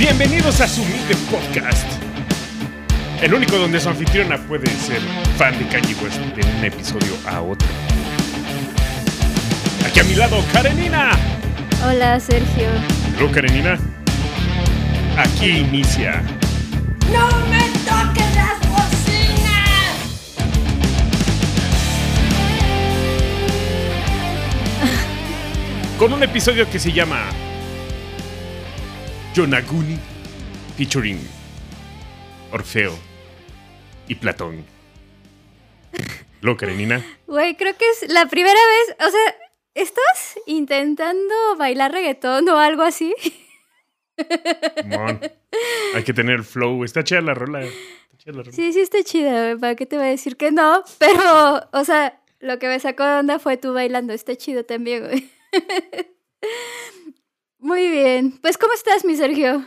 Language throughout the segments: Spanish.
Bienvenidos a su Meet Podcast. El único donde su anfitriona puede ser fan de Kanye West de un episodio a otro. Aquí a mi lado, Karenina. Hola, Sergio. Hello, Karenina. Aquí inicia. ¡No me toques las bocinas! Con un episodio que se llama Yonaguni featuring Orfeo y Platón. Lo, Karenina. Güey, creo que es la primera vez, o sea, ¿estás intentando bailar reggaetón o algo así? Mon. Hay que tener flow. Está chida la rola. Está chida la rola. Sí, sí está chida, güey, ¿para qué te voy a decir que no? Pero, o sea, lo que me sacó de onda fue tú bailando, está chido también, güey. Muy bien, pues ¿cómo estás, mi Sergio?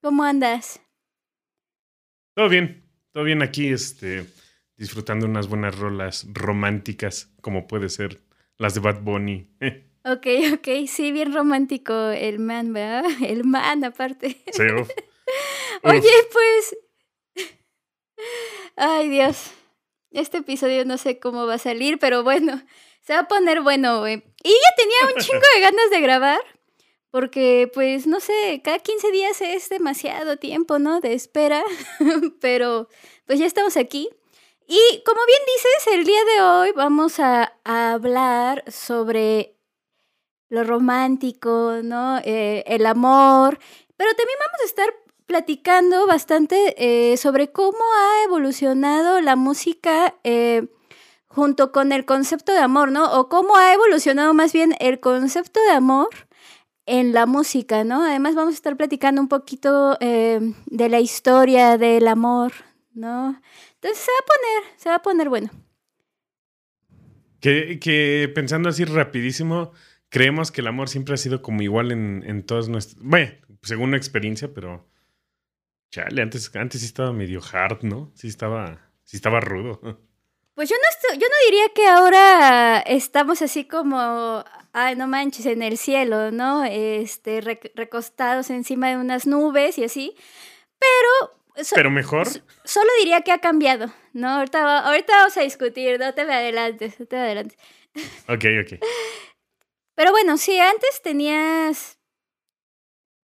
¿Cómo andas? Todo bien. Todo bien aquí, este, disfrutando unas buenas rolas románticas, como puede ser las de Bad Bunny. Ok, ok, sí, bien romántico el man, ¿verdad? El man aparte. Sí, uf. Oye, pues. Ay, Dios. Este episodio no sé cómo va a salir, pero bueno, se va a poner bueno, güey. Y ya tenía un chingo de ganas de grabar, porque, pues, no sé, cada 15 días es demasiado tiempo, ¿no? De espera, pero pues ya estamos aquí. Y como bien dices, el día de hoy vamos a, hablar sobre lo romántico, ¿no? Eh, el amor, pero también vamos a estar platicando bastante eh, sobre cómo ha evolucionado la música eh, junto con el concepto de amor, ¿no? O cómo ha evolucionado más bien el concepto de amor en la música, ¿no? Además vamos a estar platicando un poquito eh, de la historia del amor, ¿no? Entonces se va a poner, se va a poner bueno. Que, que pensando así rapidísimo, creemos que el amor siempre ha sido como igual en, en todas nuestras. Bueno, según una experiencia, pero. Chale, antes, antes sí estaba medio hard, ¿no? Sí estaba, sí estaba rudo. Pues yo no, estoy- yo no diría que ahora estamos así como, ay, no manches, en el cielo, ¿no? Este, rec- recostados encima de unas nubes y así. Pero, so- Pero mejor. so- solo diría que ha cambiado, ¿no? Ahorita, ahorita vamos a discutir, no te me adelantes, no te me adelantes. Ok, ok. Pero bueno, sí, antes tenías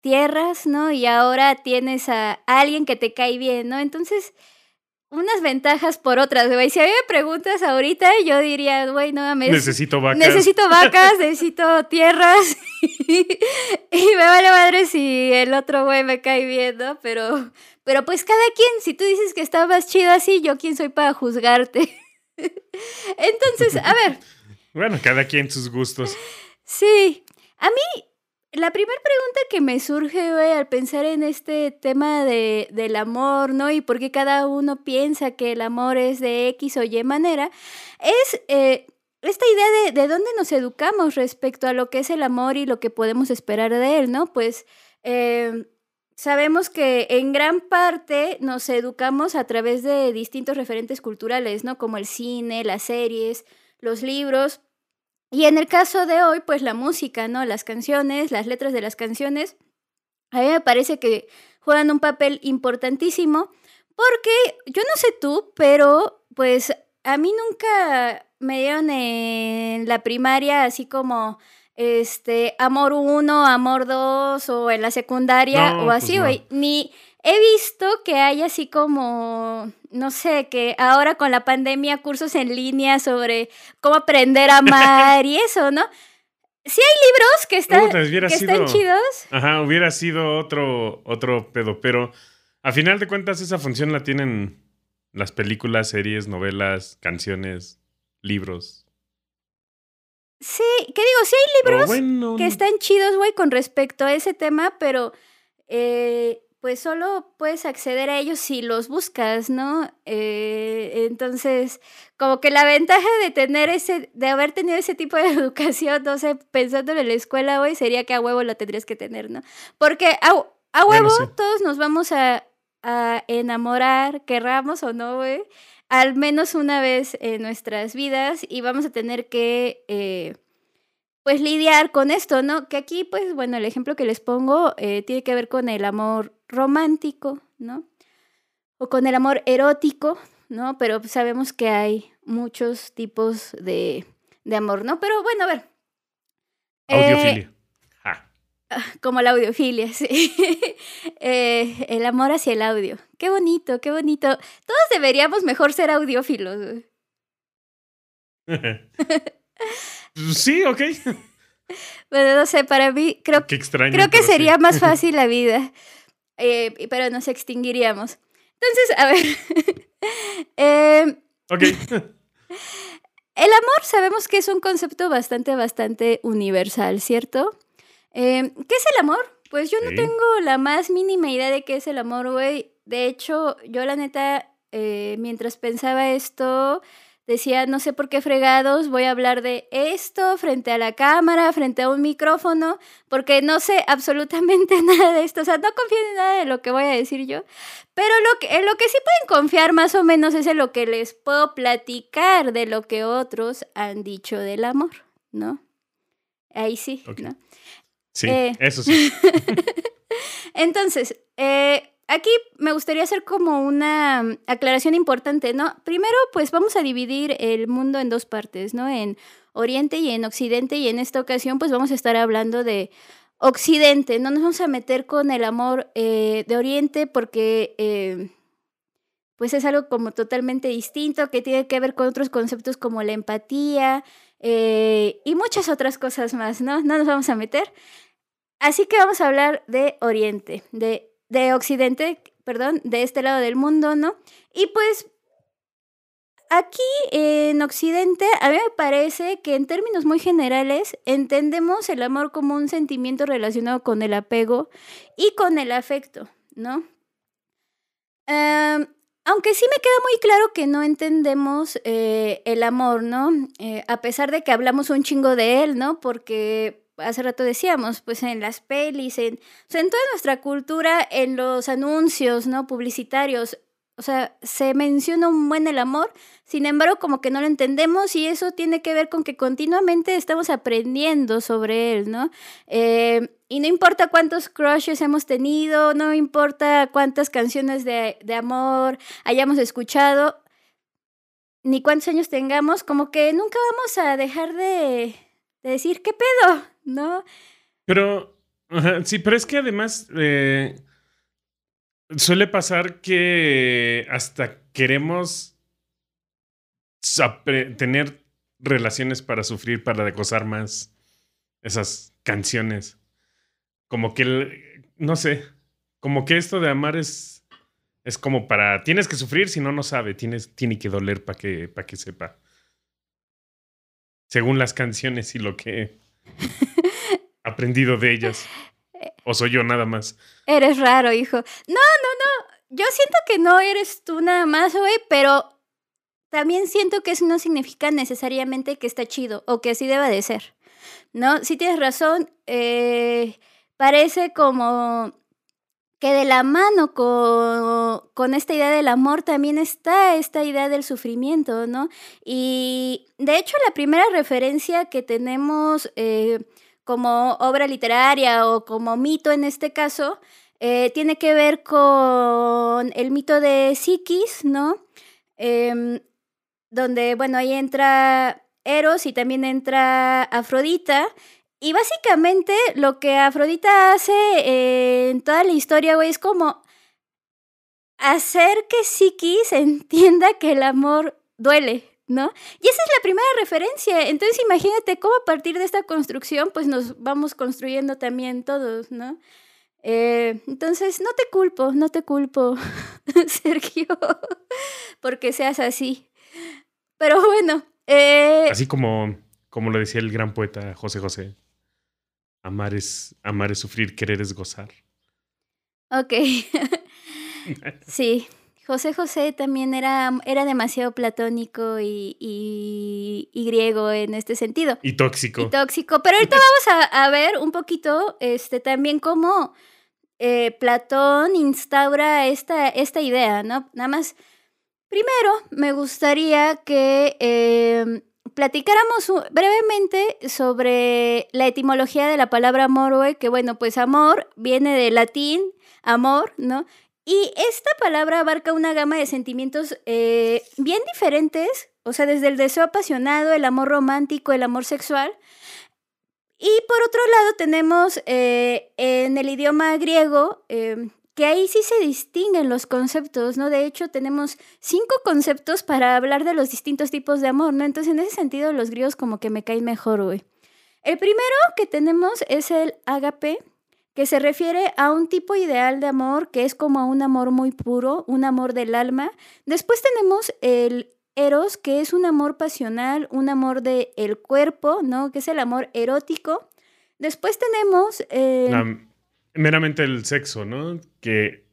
tierras, ¿no? Y ahora tienes a alguien que te cae bien, ¿no? Entonces, unas ventajas por otras, güey. Si a mí me preguntas ahorita, yo diría, güey, no mames. Necesito vacas. Necesito vacas, necesito tierras. y me vale madre si el otro güey me cae bien, ¿no? Pero, pero pues cada quien, si tú dices que está más chido así, yo quién soy para juzgarte. Entonces, a ver, Bueno, cada quien sus gustos. Sí, a mí la primera pregunta que me surge, al pensar en este tema de, del amor, ¿no? Y por qué cada uno piensa que el amor es de X o Y manera, es eh, esta idea de, de dónde nos educamos respecto a lo que es el amor y lo que podemos esperar de él, ¿no? Pues eh, sabemos que en gran parte nos educamos a través de distintos referentes culturales, ¿no? Como el cine, las series, los libros. Y en el caso de hoy, pues la música, ¿no? Las canciones, las letras de las canciones, a mí me parece que juegan un papel importantísimo porque yo no sé tú, pero pues a mí nunca me dieron en la primaria así como este amor 1, amor 2 o en la secundaria No, o pues así, no. güey. Ni he visto que hay así como no sé, que ahora con la pandemia cursos en línea sobre cómo aprender a amar y eso, ¿no? Sí hay libros que están, Puta, que están sido- chidos. Ajá, hubiera sido otro, otro pedo, pero a final de cuentas esa función la tienen las películas, series, novelas, canciones, libros. Sí, ¿qué digo? Sí hay libros bueno, que están chidos, güey, con respecto a ese tema, pero eh, pues solo puedes acceder a ellos si los buscas, ¿no? Eh, entonces, como que la ventaja de tener ese, de haber tenido ese tipo de educación, no sé, pensándolo en la escuela, güey, sería que a huevo la tendrías que tener, ¿no? Porque a, a Bueno, huevo sí. todos nos vamos a, a enamorar, querramos o no, güey, al menos una vez en nuestras vidas y vamos a tener que... eh, pues lidiar con esto, ¿no? Que aquí, pues bueno, el ejemplo que les pongo eh, tiene que ver con el amor romántico, ¿no? O con el amor erótico, ¿no? Pero sabemos que hay muchos tipos de, de amor, ¿no? Pero bueno, a ver. Eh, Audiofilia. Ja. como la audiofilia, sí. Eh, el amor hacia el audio. Qué bonito, qué bonito. Todos deberíamos mejor ser audiófilos. sí, ok. Bueno, no sé, para mí creo, Qué extraño. creo que sí. sería más fácil la vida. Eh, pero nos extinguiríamos. Entonces, a ver. Eh, Ok. El amor sabemos que es un concepto bastante, bastante universal, ¿cierto? Eh, ¿Qué es el amor? Pues yo no Sí. tengo la más mínima idea de qué es el amor, güey. De hecho, yo la neta, eh, mientras pensaba esto, decía, no sé por qué fregados voy a hablar de esto frente a la cámara, frente a un micrófono, porque no sé absolutamente nada de esto. O sea, no confío en nada de lo que voy a decir yo. Pero lo que, en lo que sí pueden confiar más o menos es en lo que les puedo platicar de lo que otros han dicho del amor, ¿no? Ahí sí. ¿no? Sí, Eh. eso sí. Entonces, eh, aquí me gustaría hacer como una aclaración importante, ¿no? Primero, pues vamos a dividir el mundo en dos partes, ¿no? En Oriente y en Occidente, y en esta ocasión, pues vamos a estar hablando de Occidente, no nos vamos a meter con el amor eh, de Oriente porque... eh, pues es algo como totalmente distinto, que tiene que ver con otros conceptos como la empatía eh, y muchas otras cosas más, ¿no? No nos vamos a meter. Así que vamos a hablar de Oriente, de, de Occidente, perdón, de este lado del mundo, ¿no? Y pues aquí en Occidente, a mí me parece que en términos muy generales entendemos el amor como un sentimiento relacionado con el apego y con el afecto, ¿no? Em, aunque sí me queda muy claro que no entendemos eh, el amor, ¿no? Eh, a pesar de que hablamos un chingo de él, ¿no? Porque hace rato decíamos, pues en las pelis, en, en toda nuestra cultura, en los anuncios, ¿no? Publicitarios, o sea, se menciona un buen el amor, sin embargo, como que no lo entendemos y eso tiene que ver con que continuamente estamos aprendiendo sobre él, ¿no? Eh, y no importa cuántos crushes hemos tenido, no importa cuántas canciones de, de amor hayamos escuchado, ni cuántos años tengamos, como que nunca vamos a dejar de, de decir, ¿qué pedo? ¿No? Pero, sí, pero es que además eh, suele pasar que hasta queremos tener relaciones para sufrir, para gozar más esas canciones. Como que, el- no sé, como que esto de amar es, es como para, tienes que sufrir, si no, no sabe, tienes, tiene que doler para que, para que sepa. Según las canciones y lo que aprendido de ellas. ¿O soy yo nada más? Eres raro, hijo. No, no, no. Yo siento que no eres tú nada más, güey, pero también siento que eso no significa necesariamente que está chido o que así deba de ser. ¿No? Si tienes razón, eh, parece como que de la mano con, con esta idea del amor también está esta idea del sufrimiento, ¿no? Y de hecho la primera referencia que tenemos eh, como obra literaria o como mito en este caso, eh, tiene que ver con el mito de Psiquis, ¿no? Em, donde, bueno, ahí entra Eros y también entra Afrodita. Y básicamente lo que Afrodita hace eh, en toda la historia, güey, es como hacer que Psiquis entienda que el amor duele, ¿no? Y esa es la primera referencia. Entonces imagínate cómo a partir de esta construcción, pues nos vamos construyendo también todos, ¿no? Eh, entonces, no te culpo, no te culpo, Sergio, porque seas así. Pero bueno, eh, Así como, como lo decía el gran poeta José José. Amar es, amar es sufrir, querer es gozar. ok. sí, José José también era, era demasiado platónico y, y- y griego en este sentido. Y tóxico. y tóxico. Pero ahorita vamos a, a ver un poquito este, también cómo eh, Platón instaura esta, esta idea, ¿no? Nada más, primero me gustaría que eh, platicáramos brevemente sobre la etimología de la palabra amor, que bueno, pues amor viene del latín, amor, ¿no? Y esta palabra abarca una gama de sentimientos eh, bien diferentes, o sea, desde el deseo apasionado, el amor romántico, el amor sexual. Y por otro lado tenemos eh, en el idioma griego, eh, que ahí sí se distinguen los conceptos, ¿no? De hecho, tenemos cinco conceptos para hablar de los distintos tipos de amor, ¿no? Entonces, en ese sentido, los griegos como que me caen mejor, güey. El primero que tenemos es el agape, que se refiere a un tipo ideal de amor que es como un amor muy puro, un amor del alma. Después tenemos el eros, que es un amor pasional, un amor del el cuerpo, ¿no? Que es el amor erótico. Después tenemos... meramente el sexo, ¿no? Que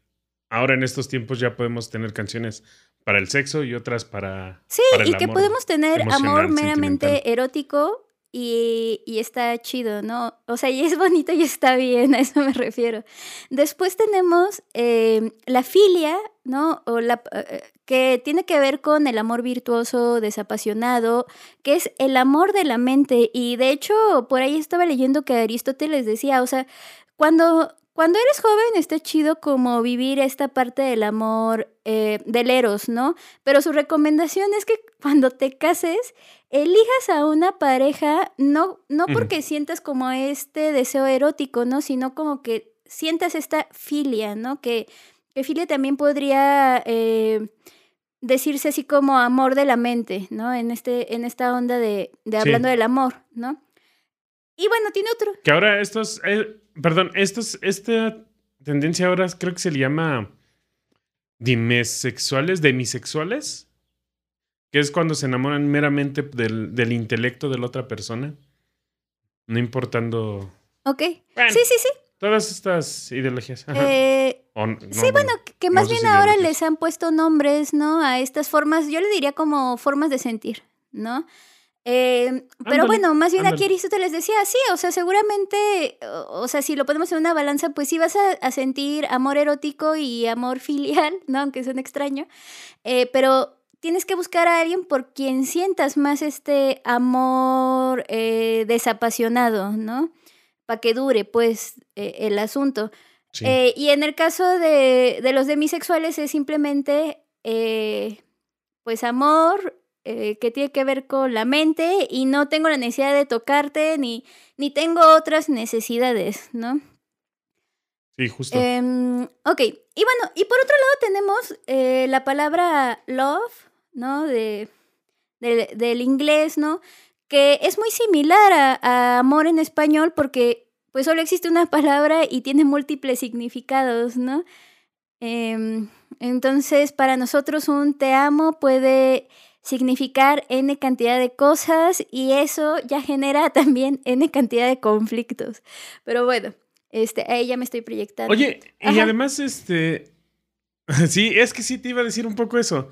ahora en estos tiempos ya podemos tener canciones para el sexo y otras para. Sí, para el y que amor podemos tener amor meramente erótico y, y está chido, ¿no? O sea, y es bonito y está bien, a eso me refiero. Después tenemos eh, la filia, ¿no? O la, eh, que tiene que ver con el amor virtuoso, desapasionado, que es el amor de la mente. Y de hecho, por ahí estaba leyendo que Aristóteles decía, o sea, cuando, cuando eres joven está chido como vivir esta parte del amor eh, del eros, ¿no? Pero su recomendación es que cuando te cases, elijas a una pareja, no, no porque sientas como este deseo erótico, ¿no? Sino como que sientas esta filia, ¿no? Que, que filia también podría eh, decirse así como amor de la mente, ¿no? En, este, en esta onda de, de Sí. hablando del amor, ¿no? Y bueno, tiene otro. Que ahora estos. eh, perdón, estos, esta tendencia ahora creo que se le llama. Dimesexuales, demisexuales. Que es cuando se enamoran meramente del, del intelecto de la otra persona. No importando. Ok. Bueno, Sí, sí, sí. Todas estas ideologías. Eh, O sí, no, bueno, que- más no bien ahora les han puesto nombres, ¿no? A estas formas, yo le diría como formas de sentir, ¿no? Eh, pero bueno, más bien aquí ándale. Aristóteles decía, sí, o sea, seguramente, o, o sea, si lo ponemos en una balanza, pues sí vas a, a sentir amor erótico y amor filial, ¿no? Aunque suene extraño, Eh, pero tienes que buscar a alguien por quien sientas más este amor eh, desapasionado, ¿no? Para que dure, pues, eh, el asunto. Sí. Y en el caso de, de los demisexuales es simplemente, pues, amor eh, que tiene que ver con la mente y no tengo la necesidad de tocarte ni, ni tengo otras necesidades, ¿no? sí, justo. Em, ok, y bueno, y por otro lado tenemos eh, la palabra love, ¿no? De, del- del inglés, ¿no? Que es muy similar a, a amor en español porque pues solo existe una palabra y tiene múltiples significados, ¿no? Em, entonces, para nosotros un te amo puede significar n cantidad de cosas y eso ya genera también n cantidad de conflictos. Pero bueno, este, ahí ya me estoy proyectando. Oye, y además, este. Sí, es que sí te iba a decir un poco eso.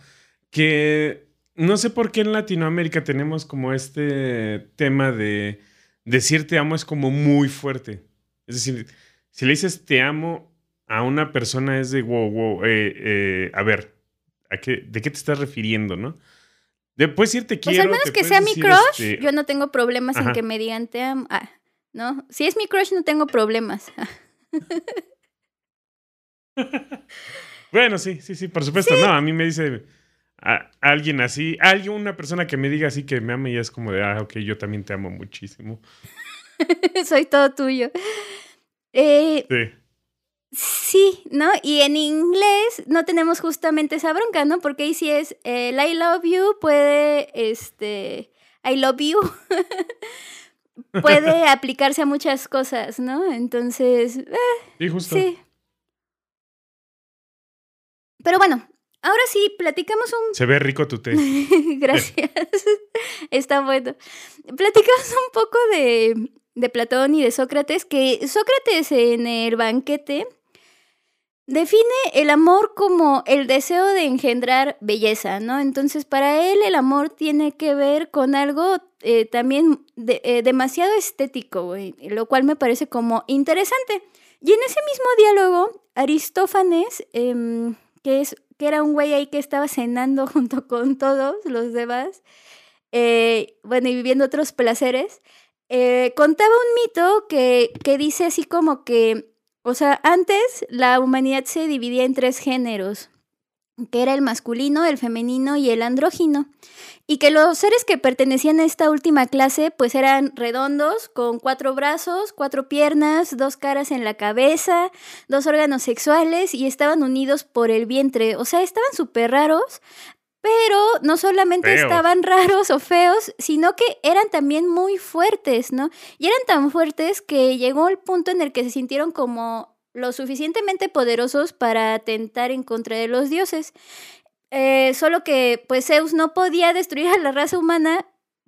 Que no sé por qué en Latinoamérica tenemos como este tema de decir te amo es como muy fuerte. Es decir, si le dices te amo a una persona es de wow, wow, eh, eh, a ver, ¿a qué, ¿de qué te estás refiriendo, no? De, puedes decir te Pues quiero. al menos que sea mi crush, este, yo no tengo problemas en que me digan te amo. Ah, ¿no? Si es mi crush, no tengo problemas. Bueno, sí, sí, sí, por supuesto. No, a mí me dice a- alguien así, alguien, una persona que me diga así que me ama y es como de, ah, ok, yo también te amo muchísimo. Soy todo tuyo. Eh, Sí. Sí, ¿no? Y en inglés no tenemos justamente esa bronca, ¿no? Porque ahí sí es el I love you, puede, este, I love you. puede aplicarse a muchas cosas, ¿no? Entonces, eh, Sí, justo. sí. Pero bueno, ahora sí, platicamos un Se ve rico tu té. Gracias. Está bueno. Platicamos un poco de, de Platón y de Sócrates, que Sócrates en el banquete define el amor como el deseo de engendrar belleza, ¿no? Entonces, para él el amor tiene que ver con algo eh, también eh, demasiado estético, lo cual me parece como interesante. Y en ese mismo diálogo, Aristófanes, em, que, es, que era un güey ahí que estaba cenando junto con todos los demás, eh, bueno, y viviendo otros placeres, contaba un mito que, que dice así como que, o sea, antes la humanidad se dividía en tres géneros, que era el masculino, el femenino y el andrógino. Y que los seres que pertenecían a esta última clase pues eran redondos, con cuatro brazos, cuatro piernas, dos caras en la cabeza, dos órganos sexuales y estaban unidos por el vientre. O sea, estaban súper raros, pero no solamente Feos. estaban raros o feos, sino que eran también muy fuertes, ¿no? Y eran tan fuertes que llegó el punto en el que se sintieron como lo suficientemente poderosos para atentar en contra de los dioses. Eh, solo que pues Zeus no podía destruir a la raza humana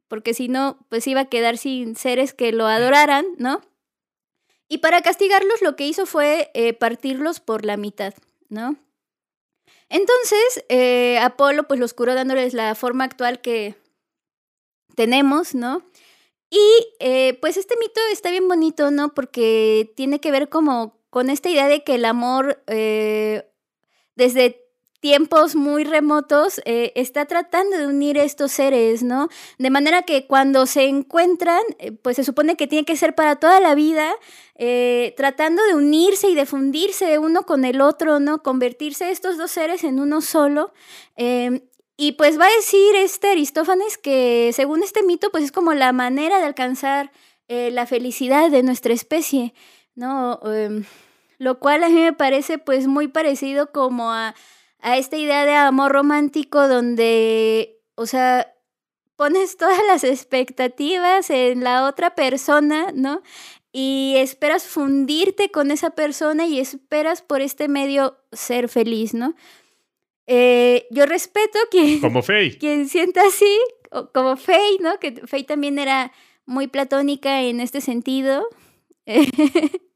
porque si no pues iba a quedar sin seres que lo adoraran, ¿no? Y para castigarlos lo que hizo fue eh, partirlos por la mitad, ¿no? Entonces, eh, Apolo pues los curó dándoles la forma actual que tenemos, ¿no? Y eh, pues este mito está bien bonito, ¿no? Porque tiene que ver como con esta idea de que el amor eh, desde tiempos muy remotos eh, está tratando de unir estos seres, ¿no? De manera que cuando se encuentran, eh, pues se supone que tiene que ser para toda la vida, eh, tratando de unirse y de fundirse uno con el otro, ¿no? Convertirse estos dos seres en uno solo. Eh, y pues va a decir este Aristófanes que según este mito, pues es como la manera de alcanzar la felicidad de nuestra especie, ¿no? Em, lo cual a mí me parece pues muy parecido como a, a esta idea de amor romántico donde, o sea, pones todas las expectativas en la otra persona, ¿no? Y esperas fundirte con esa persona y esperas por este medio ser feliz, ¿no? Eh, yo respeto que Como Faye. quien sienta así, como Faye, ¿no? Que Faye también era muy platónica en este sentido.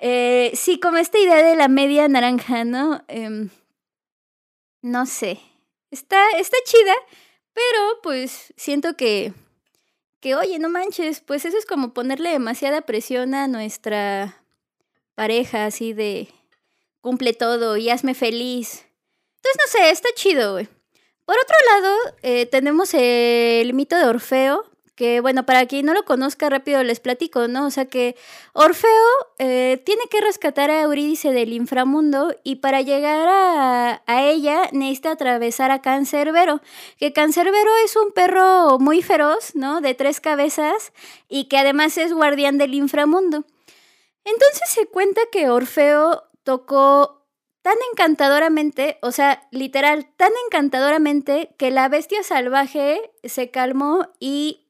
Eh, sí, como esta idea de la media naranja, ¿no? Em, no sé. Está, está chida, pero pues siento que, que, oye, no manches, pues eso es como ponerle demasiada presión a nuestra pareja, así de cumple todo y hazme feliz. Entonces, no sé, está chido, güey. Por otro lado, eh, tenemos el mito de Orfeo, que bueno, para quien no lo conozca rápido les platico, ¿no? O sea que Orfeo eh, tiene que rescatar a Eurídice del inframundo y para llegar a, a ella necesita atravesar a Cancerbero, que Cancerbero es un perro muy feroz, ¿no? De tres cabezas y que además es guardián del inframundo. Entonces se cuenta que Orfeo tocó tan encantadoramente, o sea, literal, tan encantadoramente que la bestia salvaje se calmó y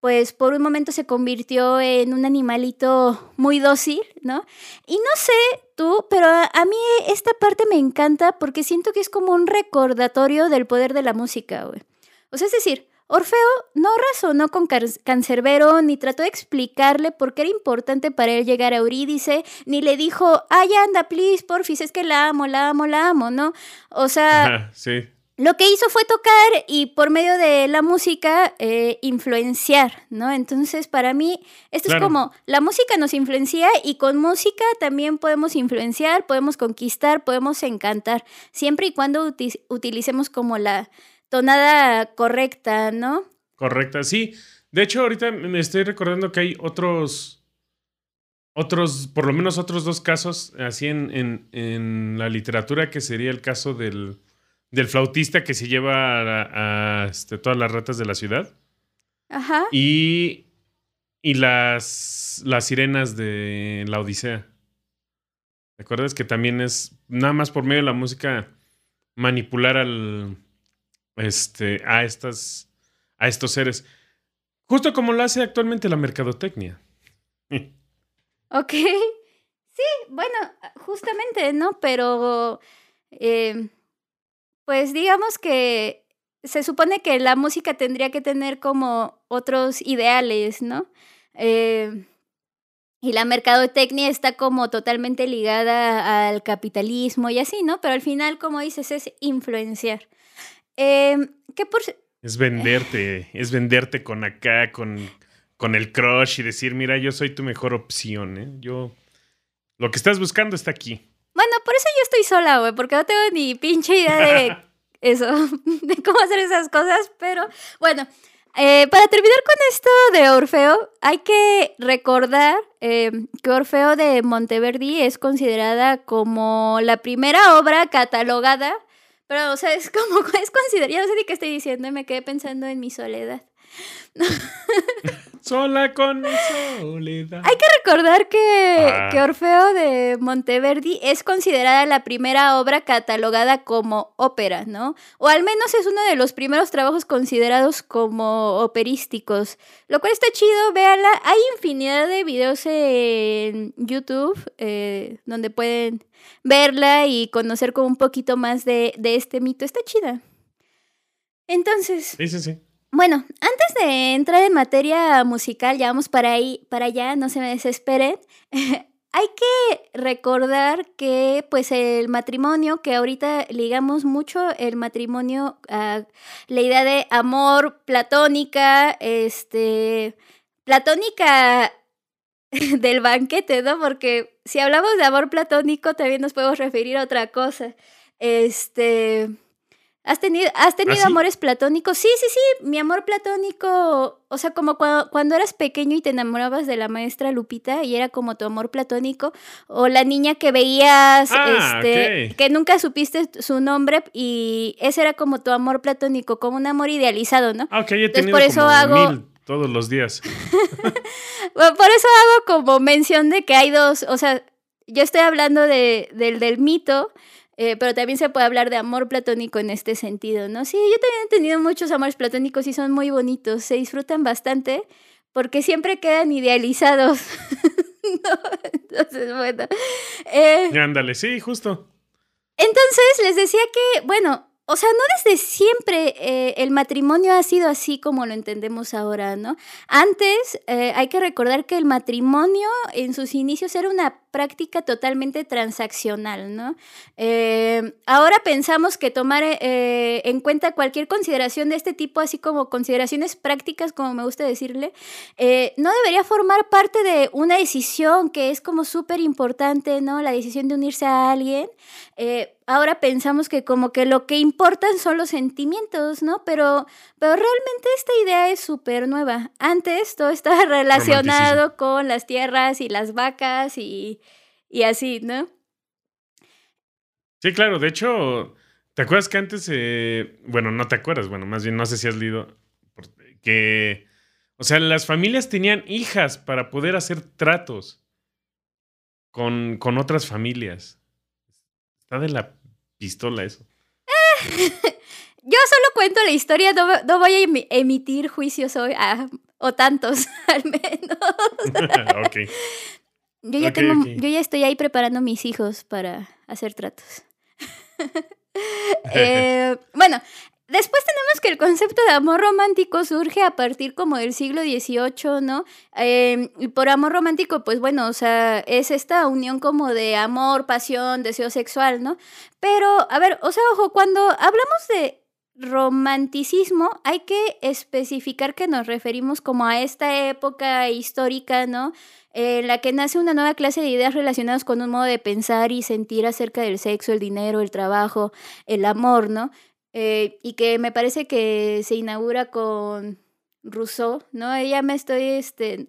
pues por un momento se convirtió en un animalito muy dócil, ¿no? Y no sé tú, pero a, mí esta parte me encanta porque siento que es como un recordatorio del poder de la música, güey. O sea, es decir, Orfeo no razonó con Cancerbero ni trató de explicarle por qué era importante para él llegar a Eurídice, ni le dijo, ay, anda, please, porfis, es que la amo, la amo, la amo, ¿no? O sea, sí. Lo que hizo fue tocar y por medio de la música eh, influenciar, ¿no? Entonces, para mí, esto Claro. es como, la música nos influencia y con música también podemos influenciar, podemos conquistar, podemos encantar, siempre y cuando uti- utilicemos como la tonada correcta, ¿no? Correcta, sí. De hecho, ahorita me estoy recordando que hay otros, otros, por lo menos otros dos casos así en, en, en la literatura, que sería el caso del, del flautista que se lleva a, a, este, todas las ratas de la ciudad Ajá. y, y las, las sirenas de la Odisea. ¿Te acuerdas que también es nada más por medio de la música manipular al este a estas a estos seres? Justo como lo hace actualmente la mercadotecnia. Ok. Sí, bueno, justamente, ¿no? Pero, eh, pues digamos que se supone que la música tendría que tener como otros ideales, ¿no? Eh, y la mercadotecnia está como totalmente ligada al capitalismo y así, ¿no? Pero al final, como dices, es influenciar. Eh, ¿Qué por... Es venderte, es venderte con acá, con, con el crush y decir, mira, yo soy tu mejor opción, ¿eh? Yo, lo que estás buscando está aquí. Bueno, por eso yo estoy sola, güey, porque no tengo ni pinche idea de eso, de cómo hacer esas cosas, pero bueno, eh, para terminar con esto de Orfeo, hay que recordar eh, que Orfeo de Monteverdi es considerada como la primera obra catalogada, pero, o sea, es como, es considerada, no sé ni qué estoy diciendo, me quedé pensando en mi soledad. Sola con mi soledad. Hay que recordar que, Ah. que Orfeo de Monteverdi es considerada la primera obra catalogada como ópera, ¿no? O al menos es uno de los primeros trabajos considerados como operísticos. Lo cual está chido, véanla. Hay infinidad de videos en YouTube eh, donde pueden verla y conocer como un poquito más de, de este mito. Está chida. Entonces, Sí, sí, sí. Bueno, antes de entrar en materia musical, ya vamos para ahí, para allá, no se me desesperen. Hay que recordar que pues el matrimonio, que ahorita ligamos mucho el matrimonio a la idea de amor platónica, este, platónica del banquete, ¿no? Porque si hablamos de amor platónico, también nos podemos referir a otra cosa. Este, ¿Has tenido, ¿Has tenido sí? amores platónicos? Sí, sí, sí. Mi amor platónico, o sea, como cua- cuando, eras pequeño y te enamorabas de la maestra Lupita y era como tu amor platónico, o la niña que veías, Ah, este, que nunca supiste su nombre y ese era como tu amor platónico, como un amor idealizado, ¿no? Ah, ok, he Entonces, tenido por eso como hago- mil todos los días. Bueno, por eso hago como mención de que hay dos, o sea, yo estoy hablando de, del, del mito, eh, pero también se puede hablar de amor platónico en este sentido, ¿no? Sí, yo también he tenido muchos amores platónicos y son muy bonitos, se disfrutan bastante porque siempre quedan idealizados. No, Entonces, bueno. eh, Ándale, sí, justo. entonces les decía que, bueno, o sea, no desde siempre eh, el matrimonio ha sido así como lo entendemos ahora, ¿no? Antes eh, hay que recordar que el matrimonio en sus inicios era una práctica totalmente transaccional, ¿no? Eh, ahora pensamos que tomar eh, en cuenta cualquier consideración de este tipo, así como consideraciones prácticas, como me gusta decirle, eh, no debería formar parte de una decisión que es como súper importante, ¿no? La decisión de unirse a alguien. Eh, ahora pensamos que como que lo que importan son los sentimientos, ¿no? Pero, pero realmente esta idea es súper nueva. Antes todo estaba relacionado con las tierras y las vacas y, y así, ¿no? Sí, claro, de hecho, ¿te acuerdas que antes, eh, bueno, no te acuerdas, bueno, más bien no sé si has leído, que, o sea, las familias tenían hijas para poder hacer tratos con, con otras familias. Está de la pistola eso. Yo solo cuento la historia, no, no voy a emi- emitir juicios hoy, ah, o tantos al menos. ok. Yo ya, tengo, yo ya estoy ahí preparando mis hijos para hacer tratos. Eh, bueno, después tenemos que el concepto de amor romántico surge a partir como del siglo XVIII, ¿no? Eh, y por amor romántico, pues bueno, o sea, es esta unión como de amor, pasión, deseo sexual, ¿no? Pero, a ver, o sea, ojo, cuando hablamos de romanticismo, hay que especificar que nos referimos como a esta época histórica, ¿no? En la que nace una nueva clase de ideas relacionadas con un modo de pensar y sentir acerca del sexo, el dinero, el trabajo, el amor, ¿no? Eh, y que me parece que se inaugura con Rousseau, ¿no? Ella me estoy este,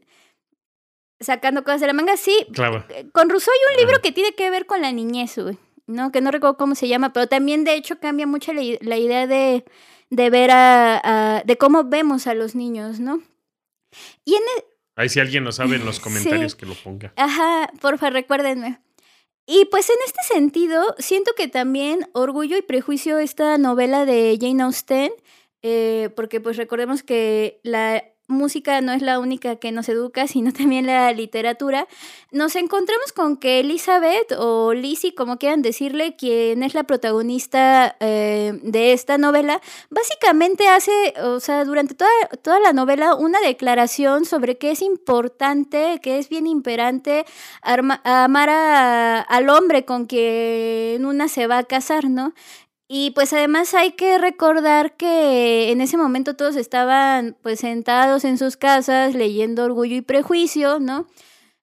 sacando cosas de la manga. Sí, Claro. con Rousseau hay un libro que tiene que ver con la niñez, güey, ¿no? Que no recuerdo cómo se llama, pero también de hecho cambia mucho la, idea de, de ver a, a- de cómo vemos a los niños, ¿no? Y en, e, Ahí si alguien lo sabe en los Sí. comentarios que lo ponga. Ajá, porfa, recuérdenme. Y pues en este sentido, siento que también Orgullo y Prejuicio, esta novela de Jane Austen, eh, porque pues recordemos que la música no es la única que nos educa, sino también la literatura, nos encontramos con que Elizabeth o Lizzie, como quieran decirle, quien es la protagonista eh, de esta novela, básicamente hace, o sea, durante toda, toda la novela una declaración sobre que es importante, que es bien imperante amar al hombre con quien una se va a casar, ¿no? Y pues además hay que recordar que en ese momento todos estaban pues sentados en sus casas leyendo Orgullo y Prejuicio, ¿no?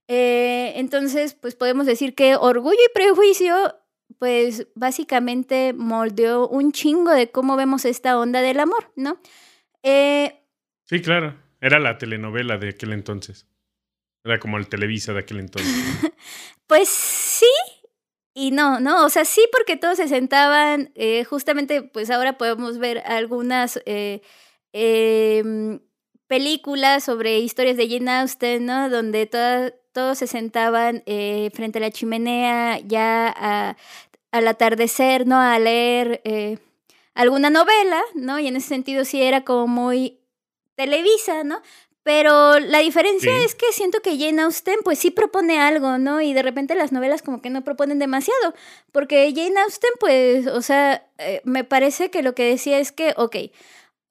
Eh, entonces pues podemos decir que Orgullo y Prejuicio pues básicamente moldeó un chingo de cómo vemos esta onda del amor, ¿no? Eh, Sí, claro. Era la telenovela de aquel entonces. Era como el Televisa de aquel entonces. pues y no, ¿no? O sea, sí porque todos se sentaban, eh, justamente pues ahora podemos ver algunas eh, em, películas sobre historias de Jane Austen, ¿no? Donde todas todos se sentaban eh, frente a la chimenea ya al atardecer, ¿no? A leer alguna novela, ¿no? Y en ese sentido sí era como muy Televisa, ¿no? Pero la diferencia Sí. es que siento que Jane Austen pues sí propone algo, ¿no? Y de repente las novelas como que no proponen demasiado, porque Jane Austen pues, o sea, eh, me parece que lo que decía es que, ok,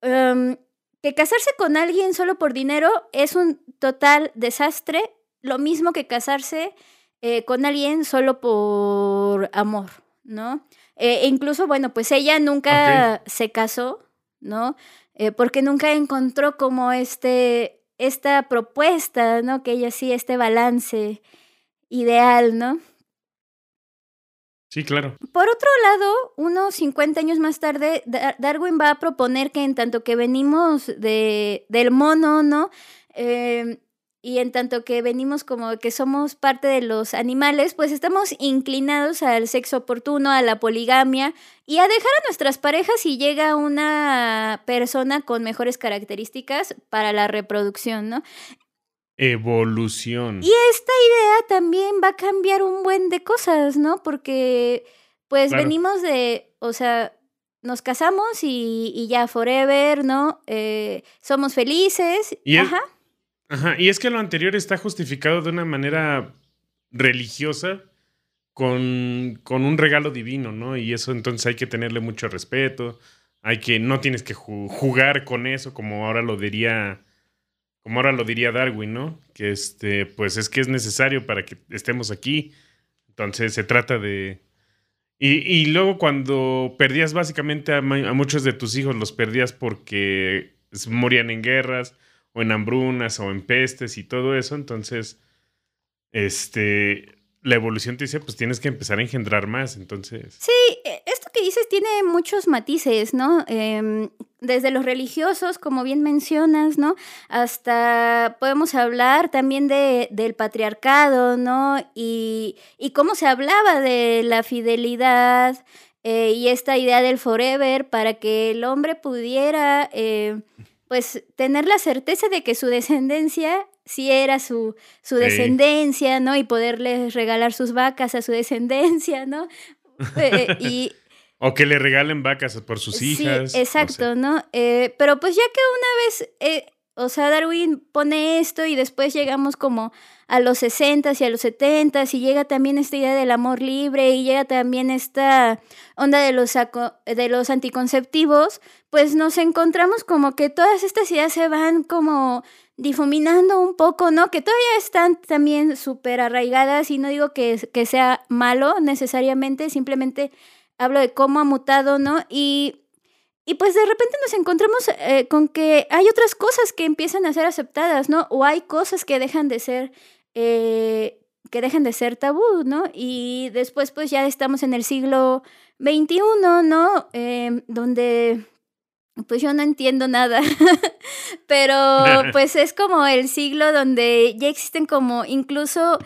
em, que casarse con alguien solo por dinero es un total desastre, lo mismo que casarse eh, con alguien solo por amor, ¿no? Eh, e incluso, bueno, pues ella nunca se casó, ¿no? Eh, porque nunca encontró como este, esta propuesta, ¿no? Que ella sí, este balance ideal, ¿no? Sí, claro. Por otro lado, unos 50 años más tarde, Da- Darwin va a proponer que en tanto que venimos de, del mono, ¿no? Eh, y en tanto que venimos como que somos parte de los animales, pues estamos inclinados al sexo oportuno, a la poligamia y a dejar a nuestras parejas si llega una persona con mejores características para la reproducción, ¿no? Evolución. Y esta idea también va a cambiar un buen de cosas, ¿no? Porque, pues, Claro. venimos de, o sea, nos casamos y, y ya forever, ¿no? Eh, somos felices. Y Ajá. Ajá, y es que lo anterior está justificado de una manera religiosa con, con un regalo divino, ¿no? Y eso entonces hay que tenerle mucho respeto, hay que, no tienes que ju- jugar con eso como ahora lo diría, como ahora lo diría Darwin, ¿no? Que este, pues es que es necesario para que estemos aquí. Entonces se trata de... Y, y luego cuando perdías básicamente a, a muchos de tus hijos, los perdías porque morían en guerras o en hambrunas o en pestes y todo eso, entonces, este, la evolución te dice, pues tienes que empezar a engendrar más, entonces... Sí, eh, esto que dices tiene muchos matices, ¿no? Em, desde los religiosos, como bien mencionas, ¿no? Hasta podemos hablar también de, del patriarcado, ¿no? Y, y cómo se hablaba de la fidelidad eh, y esta idea del forever para que el hombre pudiera, eh, pues, tener la certeza de que su descendencia sí era su, su descendencia, ¿no? Y poderles regalar sus vacas a su descendencia, ¿no? Eh, y O que le regalen vacas por sus hijas. no Sí, sé. exacto, ¿no? Eh, pero pues ya que una vez, eh, o sea, Darwin pone esto y después llegamos como a los 60 y a los 70 y llega también esta idea del amor libre y llega también esta onda de los, de los anticonceptivos, pues nos encontramos como que todas estas ideas se van como difuminando un poco, ¿no? Que todavía están también súper arraigadas y no digo que, que sea malo necesariamente, simplemente hablo de cómo ha mutado, ¿no? Y, y pues de repente nos encontramos eh, con que hay otras cosas que empiezan a ser aceptadas, ¿no? O hay cosas que dejan de ser, eh, que dejan de ser tabú, ¿no? Y después pues ya estamos en el siglo XXI, ¿no? Em, donde pues yo no entiendo nada, pero pues es como el siglo donde ya existen como incluso,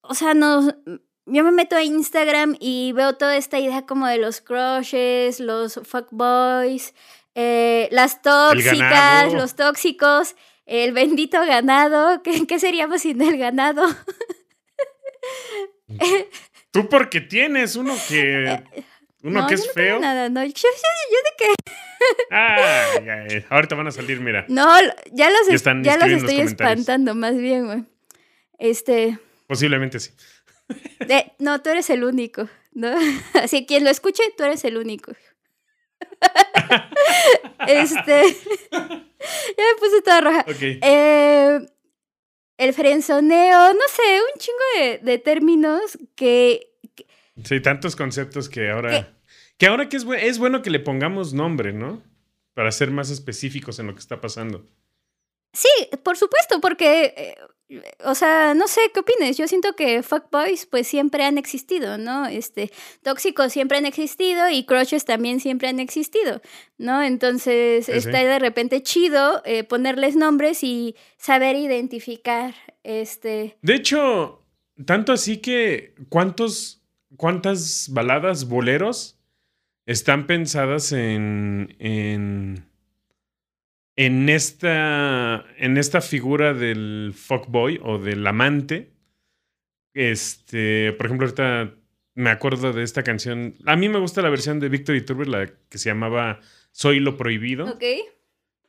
o sea, nos, yo me meto a Instagram y veo toda esta idea como de los crushes, los fuckboys, eh, las tóxicas, los tóxicos, el bendito ganado. ¿Qué, qué seríamos sin el ganado? Tú porque tienes uno que... Uno Eh, no, que yo es no tengo feo. Nada, no. Yo, yo- yo de Ah, ya, ya. ahorita van a salir, mira. no, ya los, Ya ya los estoy espantando, más bien, güey. Este, Posiblemente sí. De- no, tú eres el único, ¿no? Así, quien lo escuche, tú eres el único. este, ya me puse toda roja. Ok. Eh, el frenzoneo, no sé, un chingo de, de términos que, Sí, tantos conceptos que ahora... Que ahora que es, bu- es bueno que le pongamos nombre, ¿no? Para ser más específicos en lo que está pasando. sí, por supuesto, porque eh, o sea, no sé qué opines. Yo siento que fuckboys pues siempre han existido, ¿no? Este, tóxicos siempre han existido y crushes también siempre han existido, ¿no? Entonces Sí, sí. está de repente chido eh, ponerles nombres y saber identificar, este, De hecho, tanto así que cuántos, cuántas baladas, boleros están pensadas en, en, en esta, en esta figura del fuckboy o del amante. Este, por ejemplo, ahorita me acuerdo de esta canción. A mí me gusta la versión de Victor Iturbe, la que se llamaba Soy lo prohibido. ¿ok?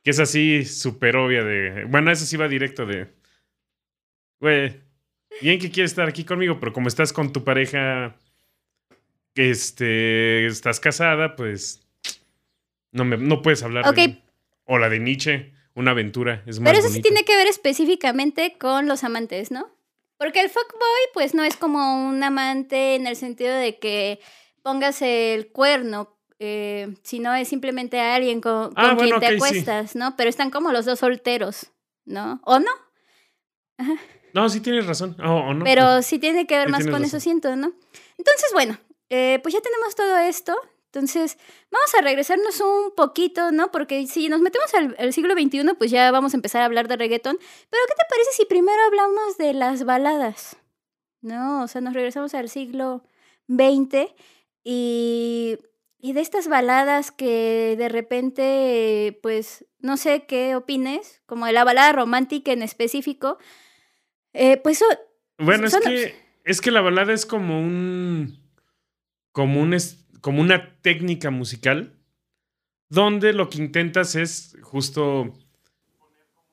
Que es así súper obvia de. Bueno, eso sí va directo de. Güey, bien que quieres estar aquí conmigo, pero como estás con tu pareja. Este. Estás casada, pues. No, me, no puedes hablar Ok. de. O la de Nietzsche, una aventura. Es más Pero eso sí tiene que ver específicamente con los amantes, ¿no? Porque el fuckboy, pues no es como un amante en el sentido de que pongas el cuerno, eh, sino es simplemente alguien con, con Ah, quien te ok, sí. acuestas, ¿no? Pero están como los dos solteros, ¿no? ¿O no? No, sí tienes razón. O, o no. Pero sí tiene que ver Sí, más con razón. eso, siento, ¿no? Entonces, bueno, eh, pues ya tenemos todo esto. Entonces, vamos a regresarnos un poquito, ¿no? Porque si nos metemos al, al siglo XXI, pues ya vamos a empezar a hablar de reggaetón. Pero, ¿qué te parece si primero hablamos de las baladas? ¿No? O sea, nos regresamos al siglo XX y, y de estas baladas que de repente, pues, no sé qué opines, como de la balada romántica en específico. Eh, pues so- Bueno, es son- que, es que la balada es como un. Como un es- como una técnica musical. Donde lo que intentas es justo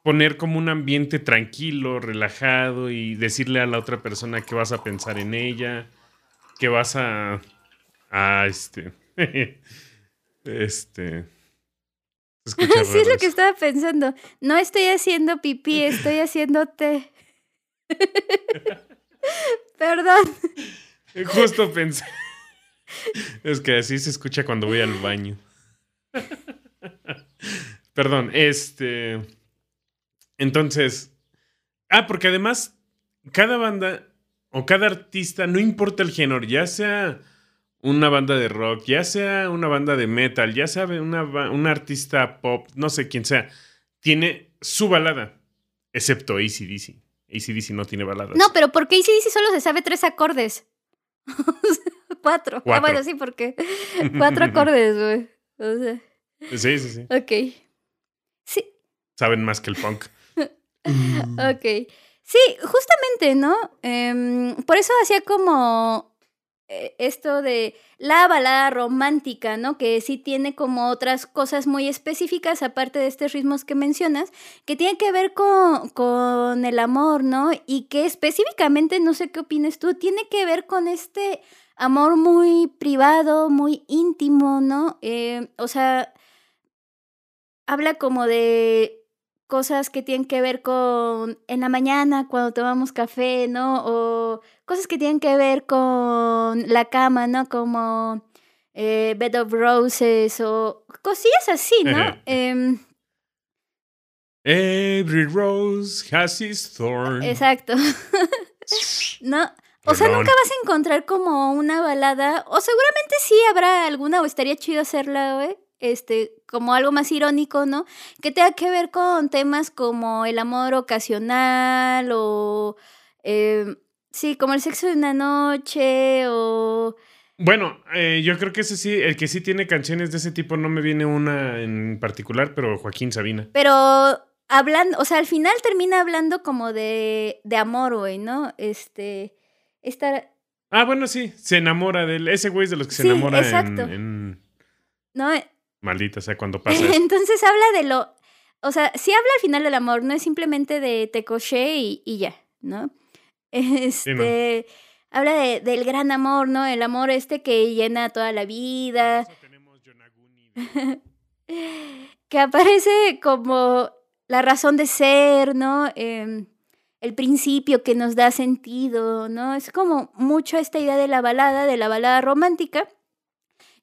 poner como un ambiente tranquilo, relajado y decirle a la otra persona que vas a pensar en ella, que vas a. a este. este. sí, es lo que estaba pensando. No estoy haciendo pipí, estoy haciendo té. Perdón. Justo pensé. Es que así se escucha cuando voy al baño. Perdón, este. Entonces. Ah, porque además, cada banda o cada artista, no importa el género, ya sea una banda de rock, ya sea una banda de metal, ya sea una, ba- un artista pop, no sé quién sea, tiene su balada, excepto ACDC. ACDC no tiene baladas. No, pero porque ACDC solo se sabe tres acordes. Cuatro. Ah, bueno, sí, porque. Cuatro acordes, güey. O sea, Sí, sí, sí. ok. Sí, Saben más que el punk. ok. Sí, justamente, ¿no? Em, por eso hacía como eh, esto de la balada romántica, ¿no? Que sí tiene como otras cosas muy específicas, aparte de estos ritmos que mencionas, que tiene que ver con, con el amor, ¿no? Y que específicamente, no sé qué opines tú, tiene que ver con este amor muy privado, muy íntimo, ¿no? Eh, o sea, habla como de cosas que tienen que ver con en la mañana cuando tomamos café, ¿no? O cosas que tienen que ver con la cama, ¿no? Como eh, Bed of Roses o cosillas así, ¿no? Em, Every rose has its thorn. exacto. no. O sea, nunca vas a encontrar como una balada, o seguramente sí habrá alguna, o estaría chido hacerla, güey, este, como algo más irónico, ¿no? Que tenga que ver con temas como el amor ocasional o, eh, sí, como el sexo de una noche o... Bueno, eh, yo creo que ese sí, el que sí tiene canciones de ese tipo no me viene una en particular, pero Joaquín Sabina. Pero hablando, o sea, al final termina hablando como de, de amor, güey, ¿no? Este, esta, Ah, bueno, sí, se enamora de él. Ese güey es de los que se Sí, enamora en- exacto. En, ¿no? Maldita sea cuando pasa eso. Entonces habla de lo. O sea, sí habla al final del amor, no es simplemente de te coché y, y ya, ¿no? Este. Habla de- del gran amor, ¿no? El amor este que llena toda la vida. Eso tenemos Yonaguni de- Que aparece como la razón de ser, ¿no? Em, el principio que nos da sentido, ¿no? Es como mucho esta idea de la balada, de la balada romántica.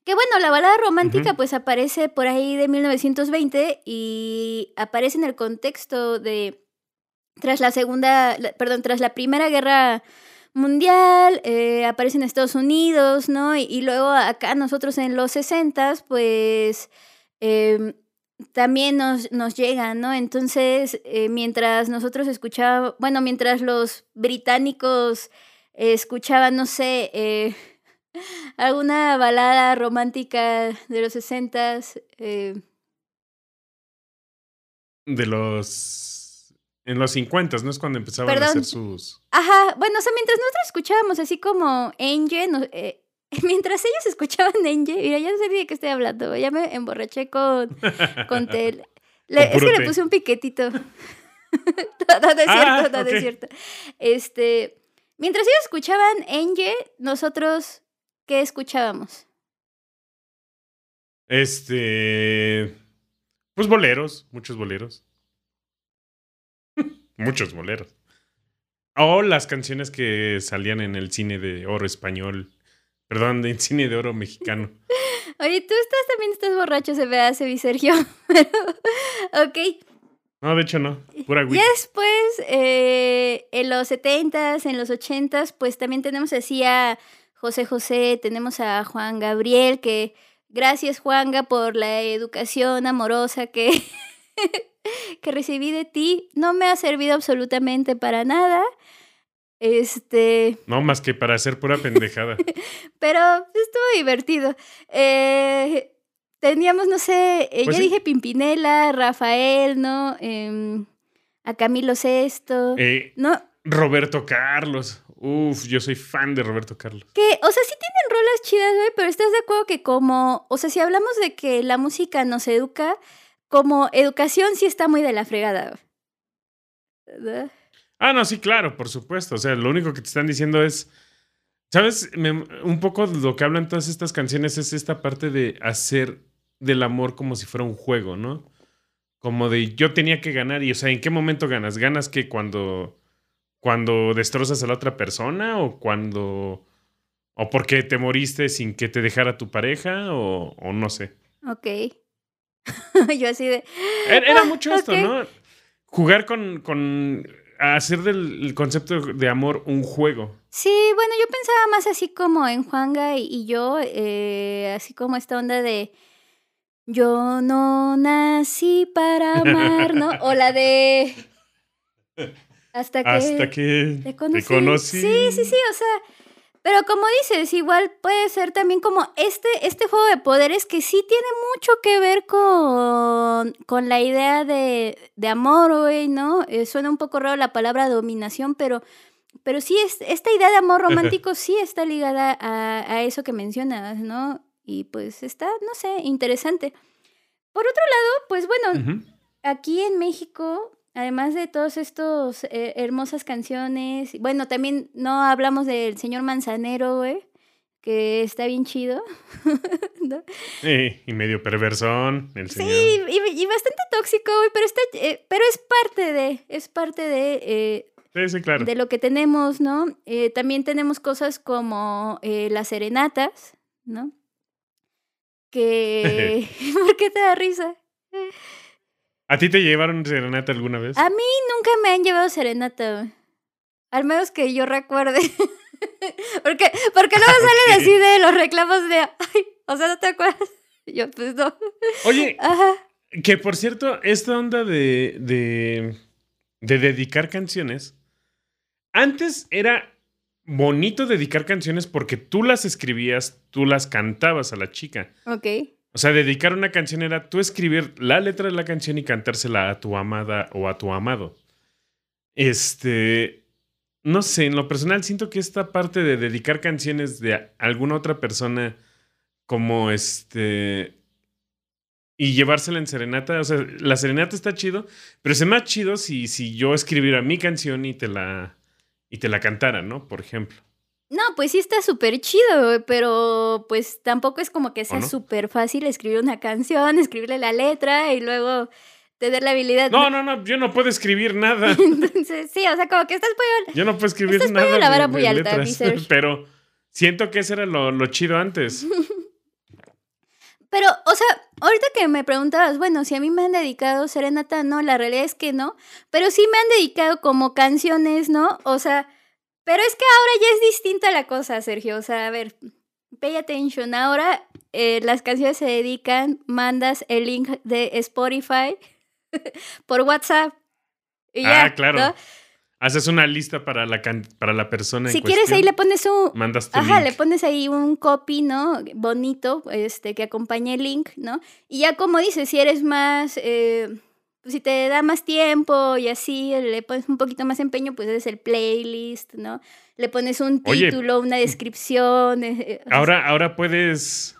Que bueno, la balada romántica pues aparece por ahí de 1920 y aparece en el contexto de, tras la segunda, la- perdón, tras la primera guerra mundial, eh, aparece en Estados Unidos, ¿no? Y, y luego acá nosotros en los 60 pues em, también nos, nos llegan, ¿no? Entonces, eh, mientras nosotros escuchábamos, bueno, mientras los británicos eh, escuchaban, no sé, eh, alguna balada romántica de los 60 eh, De los. En los 50, ¿no? Es cuando empezaban a hacer sus. Ajá, bueno, o sea, mientras nosotros escuchábamos así como Angel, mientras ellos escuchaban Angel, mira, ya no sé ni de qué estoy hablando, ya me emborraché con, con té. Le- es que le puse un piquetito. no, no, no es Ah, cierto, no, no ok. es cierto. Este, mientras ellos escuchaban Angel, nosotros, ¿qué escuchábamos? Este. Pues boleros, muchos boleros. muchos boleros. O las canciones que salían en el cine de oro español. Perdón, del cine de oro mexicano. Oye, tú estás también estás borracho, se ve, se vi Sergio. Pero, ok. No, de hecho no. Pura agüita. después, eh, en los 70s, en los 80s, pues también tenemos así a José José, tenemos a Juan Gabriel, que gracias Juanga por la educación amorosa que, que recibí de ti. No me ha servido absolutamente para nada. Este, No, más que para hacer pura pendejada. pero estuvo divertido. Eh, teníamos, no sé, eh, Pues sí. dije Pimpinela, Rafael, ¿no? Em, a Camilo Sesto. Eh, No, Roberto Carlos. Uf, yo soy fan de Roberto Carlos. Que, o sea, sí tienen rolas chidas, güey, pero estás de acuerdo que como, o sea, si hablamos de que la música nos educa, como educación sí está muy de la fregada. ¿Verdad? Ah, no, sí, claro, por supuesto. O sea, lo único que te están diciendo es. ¿Sabes? Me- un poco lo que hablan todas estas canciones es esta parte de hacer del amor como si fuera un juego, ¿no? Como de yo tenía que ganar y, o sea, ¿en qué momento ganas? ¿Ganas que cuando, cuando destrozas a la otra persona o cuando... o porque te moriste sin que te dejara tu pareja o, o no sé? Ok. Yo así de... Era, era mucho esto. ¿no? Jugar con, con... hacer del el concepto de amor un juego. Sí, bueno, yo pensaba más así como en Juanga y, y yo, eh, así como esta onda de... Yo no nací para amar, ¿no? O la de... Hasta que... Hasta que Te te conocí. conocí. Sí, sí, sí, o sea, pero como dices, igual puede ser también como este, este juego de poderes que sí tiene mucho que ver con, con la idea de, de amor, güey, ¿no? Eh, suena un poco raro la palabra dominación, pero, pero sí, es, esta idea de amor romántico sí está ligada a, a eso que mencionas, ¿no? Y pues está, no sé, interesante. Por otro lado, pues bueno, aquí en México, además de todas estas hermosas canciones, bueno, también no hablamos del señor Manzanero, güey, que está bien chido. ¿no? Eh, y medio perversón, el Sí, señor. y, y bastante tóxico, güey, pero, está, eh, pero es parte de, es parte de, eh, Sí, sí, claro. de lo que tenemos, ¿no? Eh, también tenemos cosas como eh, las serenatas, ¿no? Que... ¿Por qué te da risa? ¿A ti te llevaron serenata alguna vez? A mí nunca me han llevado serenata. Al menos que yo recuerde. porque, porque luego salen Ok. así de los reclamos de, ay, o sea, ¿no te acuerdas? Yo, pues no. Oye, Ajá. que por cierto, esta onda de, de, de dedicar canciones, antes era bonito dedicar canciones porque tú las escribías, tú las cantabas a la chica. Ok. O sea, dedicar una canción era tú escribir la letra de la canción y cantársela a tu amada o a tu amado. Este, no sé, en lo personal siento que esta parte de dedicar canciones de alguna otra persona como este y llevársela en serenata, o sea, la serenata está chido, pero es más chido si, si yo escribiera mi canción y te la y te la cantara, ¿no? Por ejemplo. No, pues sí está súper chido, güey, pero pues tampoco es como que sea no? súper fácil escribir una canción, escribirle la letra y luego tener la habilidad. No, no, no, yo no puedo escribir nada. Entonces, sí, o sea, como que estás muy... Yo no puedo escribir Estás nada. la vara muy alta, letras. Pero siento que ese era lo, lo chido antes. Pero, o sea, ahorita que me preguntabas, bueno, si a mí me han dedicado serenata, no, la realidad es que no, pero sí me han dedicado como canciones, ¿no? O sea, pero es que ahora ya es distinta la cosa, Sergio. O sea, a ver, pay attention. Ahora eh, las canciones se dedican, mandas el link de Spotify por WhatsApp. Y ya, ah, claro. ¿no? Haces una lista para la, can- para la persona en Si quieres ahí le pones un, Mandas tu Ajá, link. le pones ahí un copy, ¿no? Bonito, este, que acompañe el link, ¿no? Y ya como dices, si eres más, eh, pues, si te da más tiempo y así, le pones un poquito más empeño, pues es el playlist, ¿no? Le pones un Oye, título, una descripción. eh, eh, Ahora, ahora puedes.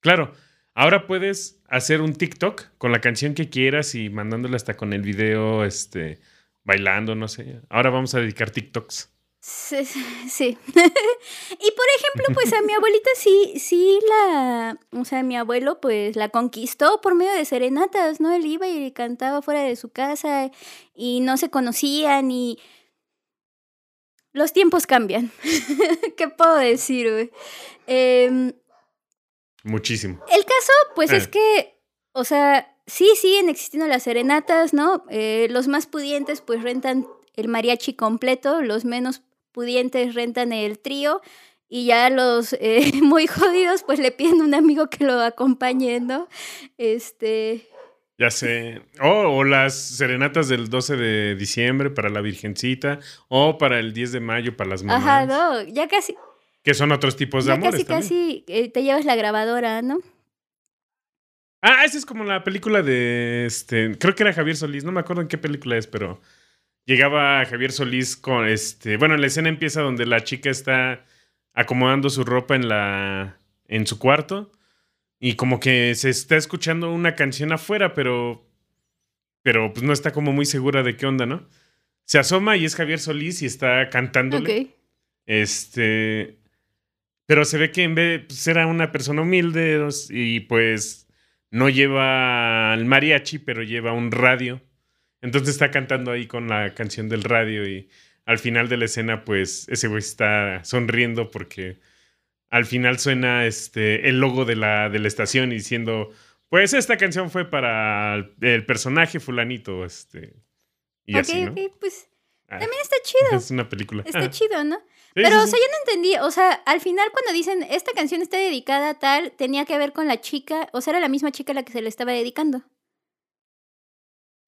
Claro, ahora puedes hacer un TikTok con la canción que quieras y mandándole hasta con el video, este, bailando, no sé. Ahora vamos a dedicar TikToks. Sí. sí. y por ejemplo, pues a mi abuelita sí, sí la, o sea, mi abuelo pues la conquistó por medio de serenatas, ¿no? Él iba y cantaba fuera de su casa y no se conocían y los tiempos cambian. ¿Qué puedo decir, güey? Em, Muchísimo. el caso, pues Eh. es que, o sea, sí siguen existiendo las serenatas, ¿no? Eh, los más pudientes, pues rentan el mariachi completo, los menos pudientes rentan el trío, y ya los eh, muy jodidos, pues le piden a un amigo que lo acompañe, ¿no? Este. Ya sé. Oh, o las serenatas del 12 de diciembre para la Virgencita. O para el 10 de mayo para las mamás. Ajá, no, ya casi, Que son otros tipos de ya amores casi, también. casi eh, te llevas la grabadora, ¿no? Ah, esa es como la película de este. Creo que era Javier Solís, no me acuerdo en qué película es, pero llegaba Javier Solís con este. Bueno, la escena empieza donde la chica está acomodando su ropa en la. en su cuarto. Y como que se está escuchando una canción afuera, pero. Pero pues no está como muy segura de qué onda, ¿no? Se asoma y es Javier Solís y está cantándole. Ok. Este. Pero se ve que en vez pues, era una persona humilde y pues no lleva el mariachi, pero lleva un radio. Entonces está cantando ahí con la canción del radio y al final de la escena, pues ese güey está sonriendo porque al final suena este el logo de la, de la estación y diciendo, pues esta canción fue para el, el personaje fulanito, este. Y ok, así, ¿no? ok, pues Ah, también está chido. es una película. Está Ajá. chido, ¿no? Sí, Pero, sí, o sea, yo no entendí. O sea, al final, cuando dicen esta canción está dedicada a tal, tenía que ver con la chica. O sea, era la misma chica a la que se le estaba dedicando.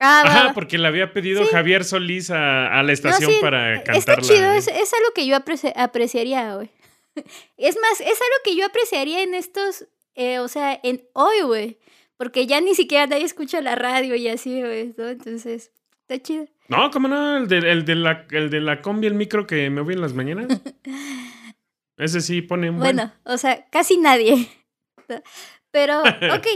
Ah, Ajá, va. porque le había pedido Sí. Javier Solís a, a la No, estación sí, para Está cantarla. chido, ¿eh? es, es algo que yo apreci- apreciaría, güey. Es más, es algo que yo apreciaría en estos, eh, o sea, en hoy, güey. Porque ya ni siquiera nadie escucha la radio y así, güey, ¿no? Entonces, está chido. No, ¿cómo no? El de, el, de la, el de la combi, el micro que me voy en las mañanas. Ese sí pone un buen. Bueno, o sea, casi nadie. Pero, ok.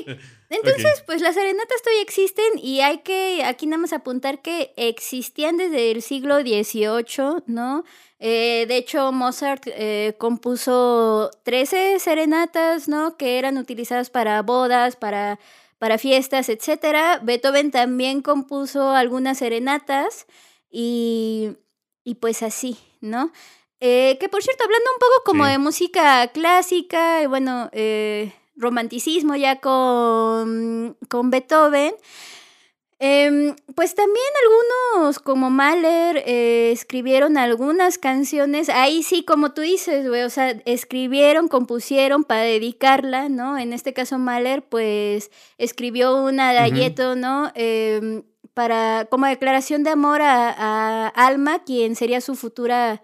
Entonces, pues las serenatas todavía existen y hay que aquí nada más apuntar que existían desde el siglo XVIII, ¿no? Eh, de hecho, Mozart eh, compuso 13 serenatas, ¿no? Que eran utilizadas para bodas, para, para fiestas, etc. Beethoven también compuso algunas serenatas y, y pues así, ¿no? Eh, que por cierto, hablando un poco como Sí. de música clásica, y bueno, eh, romanticismo ya con, con Beethoven, em, pues también algunos como Mahler eh, escribieron algunas canciones, ahí sí, como tú dices, güey, o sea, escribieron, compusieron para dedicarla, ¿no? En este caso Mahler, pues escribió una adagietto, ¿no? Em, para, como declaración de amor a, a Alma, quien sería su futura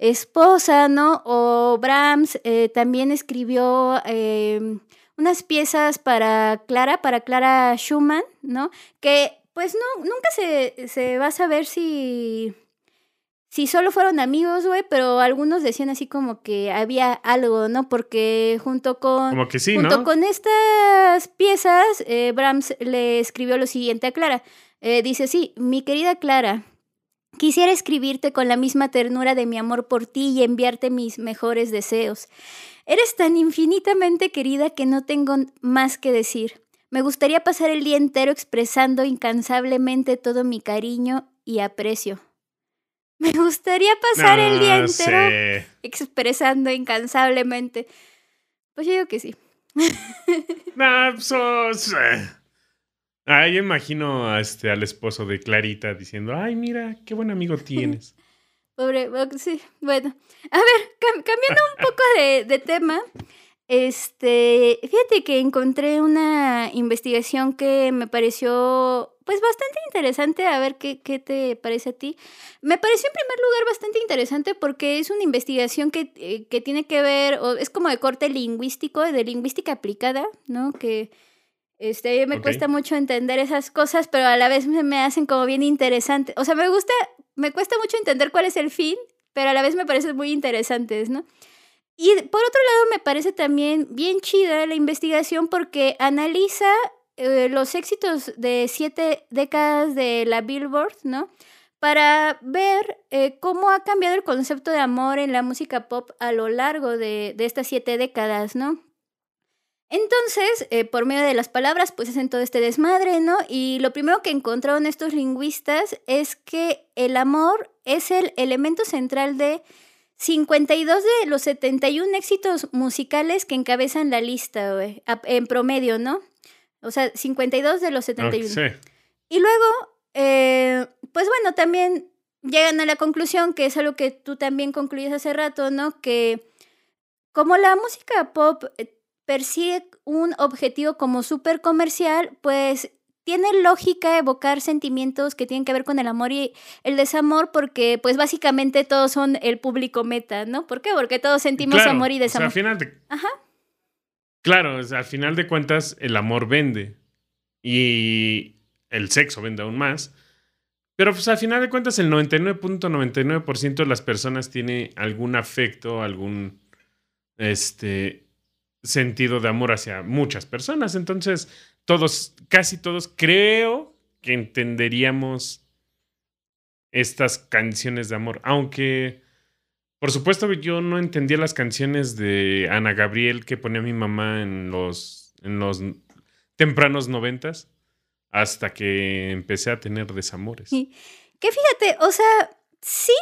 esposa, ¿no? O Brahms eh, también escribió eh, unas piezas para Clara, para Clara Schumann, ¿no? Que pues no, nunca se, se va a saber si, si solo fueron amigos, güey, pero algunos decían así como que había algo, ¿no? Porque junto con... Como que sí, Junto ¿no? con estas piezas, eh, Brahms le escribió lo siguiente a Clara. Dice así, mi querida Clara, quisiera escribirte con la misma ternura de mi amor por ti y enviarte mis mejores deseos. Eres tan infinitamente querida que no tengo más que decir. Me gustaría pasar el día entero expresando incansablemente todo mi cariño y aprecio. Me gustaría pasar el día No entero expresando incansablemente. Pues yo digo que sí. Nah, pues, oh, s- eh. Ah, yo imagino a este, al esposo de Clarita diciendo, ay, mira, qué buen amigo tienes. Pobre, sí, bueno. A ver, cam- cambiando un poco de, de tema, este, fíjate que encontré una investigación que me pareció, pues, bastante interesante. A ver qué, qué te parece a ti. Me pareció en primer lugar bastante interesante porque es una investigación que, eh, que tiene que ver, o es como de corte lingüístico, de lingüística aplicada, ¿no? Que este, me Ok. cuesta mucho entender esas cosas, pero a la vez me, me hacen como bien interesante. O sea, me gusta, me cuesta mucho entender cuál es el fin, pero a la vez me parecen muy interesantes, ¿no? Y por otro lado, me parece también bien chida la investigación porque analiza eh, los éxitos de siete décadas de la Billboard, ¿no? Para ver eh, cómo ha cambiado el concepto de amor en la música pop a lo largo de, de estas siete décadas, ¿no? Entonces, eh, por medio de las palabras, pues hacen todo este desmadre, ¿no? Y lo primero que encontraron estos lingüistas es que el amor es el elemento central de 52 de los 71 éxitos musicales que encabezan la lista, güey, en promedio, ¿no? O sea, 52 de los Ok, 71. sí. Y luego, eh, pues bueno, también llegan a la conclusión, que es algo que tú también concluyes hace rato, ¿no? Que como la música pop eh, persigue un objetivo como súper comercial, pues tiene lógica evocar sentimientos que tienen que ver con el amor y el desamor, porque pues básicamente todos son el público meta, ¿no? ¿Por qué? Porque todos sentimos Claro, amor y o sea, desamor. al final de, Ajá. Claro, o sea, al final de cuentas, el amor vende. Y el sexo vende aún más. Pero pues al final de cuentas, el 99.99% de las personas tiene algún afecto, algún este sentido de amor hacia muchas personas. Entonces, todos, casi todos, creo que entenderíamos estas canciones de amor. Aunque, por supuesto, yo no entendía las canciones de Ana Gabriel que ponía mi mamá en los, en los tempranos noventas hasta que empecé a tener desamores. Que fíjate, o sea, sí,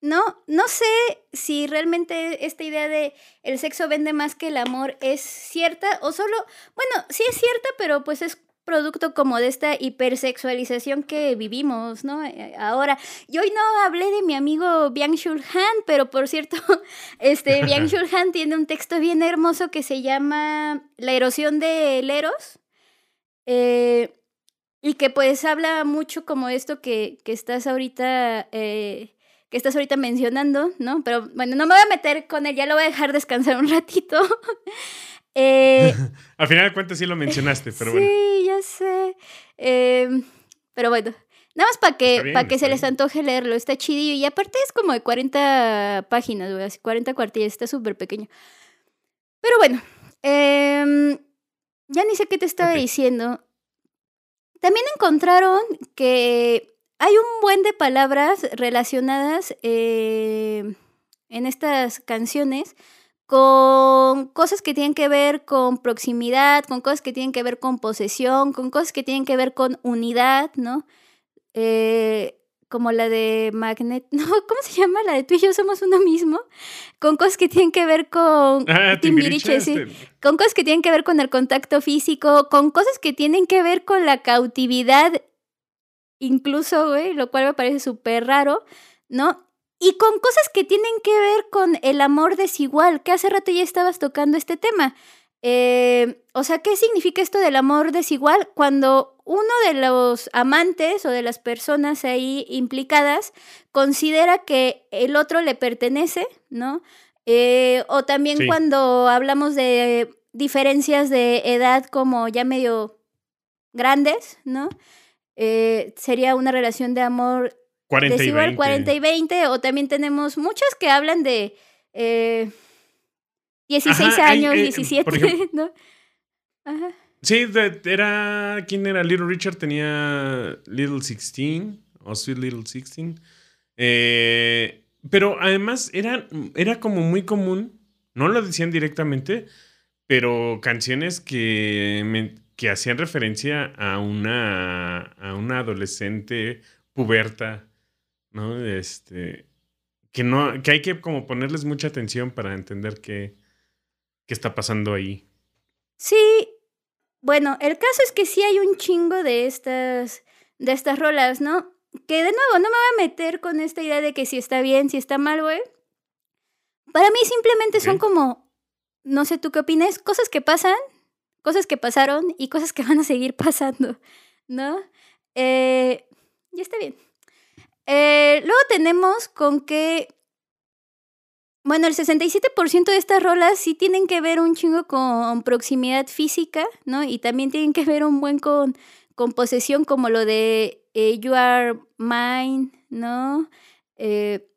no, no sé si realmente esta idea de el sexo vende más que el amor es cierta o solo, bueno, sí es cierta, pero pues es producto como de esta hipersexualización que vivimos, ¿no? Eh, Ahora, yo hoy no hablé de mi amigo Byung-Chul Han, pero por cierto, este Byung-Chul Han tiene un texto bien hermoso que se llama La erosión del eros. Eh, y que pues habla mucho como esto que, que estás ahorita eh, que estás ahorita mencionando, ¿no? Pero bueno, no me voy a meter con él, ya lo voy a dejar descansar un ratito. Eh, Al final de cuentas sí lo mencionaste, pero sí, bueno. ya sé. Eh, pero bueno, nada más para que, Está bien, pa que se les antoje leerlo, está chidillo. Y aparte es como de 40 páginas, güey, así 40 cuartillas, está súper pequeño. Pero bueno, em, ya ni sé qué te estaba diciendo. También encontraron que hay un buen de palabras relacionadas eh, en estas canciones con cosas que tienen que ver con proximidad, con cosas que tienen que ver con posesión, con cosas que tienen que ver con unidad, ¿no? Eh, como la de Magnet, ¿no? ¿Cómo se llama? La de tú y yo somos uno mismo. Con cosas que tienen que ver con Ah, Timbiriche, sí. con cosas que tienen que ver con el contacto físico, con cosas que tienen que ver con la cautividad, incluso, güey, lo cual me parece súper raro, ¿no? Y con cosas que tienen que ver con el amor desigual, que hace rato ya estabas tocando este tema. Eh, o sea, ¿qué significa esto del amor desigual? Cuando uno de los amantes o de las personas ahí implicadas considera que el otro le pertenece, ¿no? Eh, o también Sí. cuando hablamos de diferencias de edad como ya medio grandes, ¿no? Eh, sería una relación de amor 40 y desigual 20. 40 y 20, o también tenemos muchas que hablan de eh, 16 Ajá, hay, años, eh, 17, por ejemplo- ¿no? Ajá. Sí, de- era. ¿Quién era? Little Richard tenía Little 16 o Sweet Little 16. Eh, pero además era, era como muy común, no lo decían directamente, pero canciones que, me- que hacían referencia a una, a una adolescente puberta, ¿no? Este, que, no, que hay que como ponerles mucha atención para entender qué, qué está pasando ahí. Sí, bueno, el caso es que sí hay un chingo de estas, de estas rolas, ¿no? Que de nuevo, no me voy a meter con esta idea de que si está bien, si está mal, güey. Para mí simplemente son como, no sé tú qué opinas, cosas que pasan, cosas que pasaron y cosas que van a seguir pasando, ¿no? Eh, y está bien. Eh, luego tenemos con que, bueno, el 67% de estas rolas sí tienen que ver un chingo con proximidad física, ¿no? Y también tienen que ver un buen con, con posesión, como lo de eh, You Are Mine, ¿no? Eh,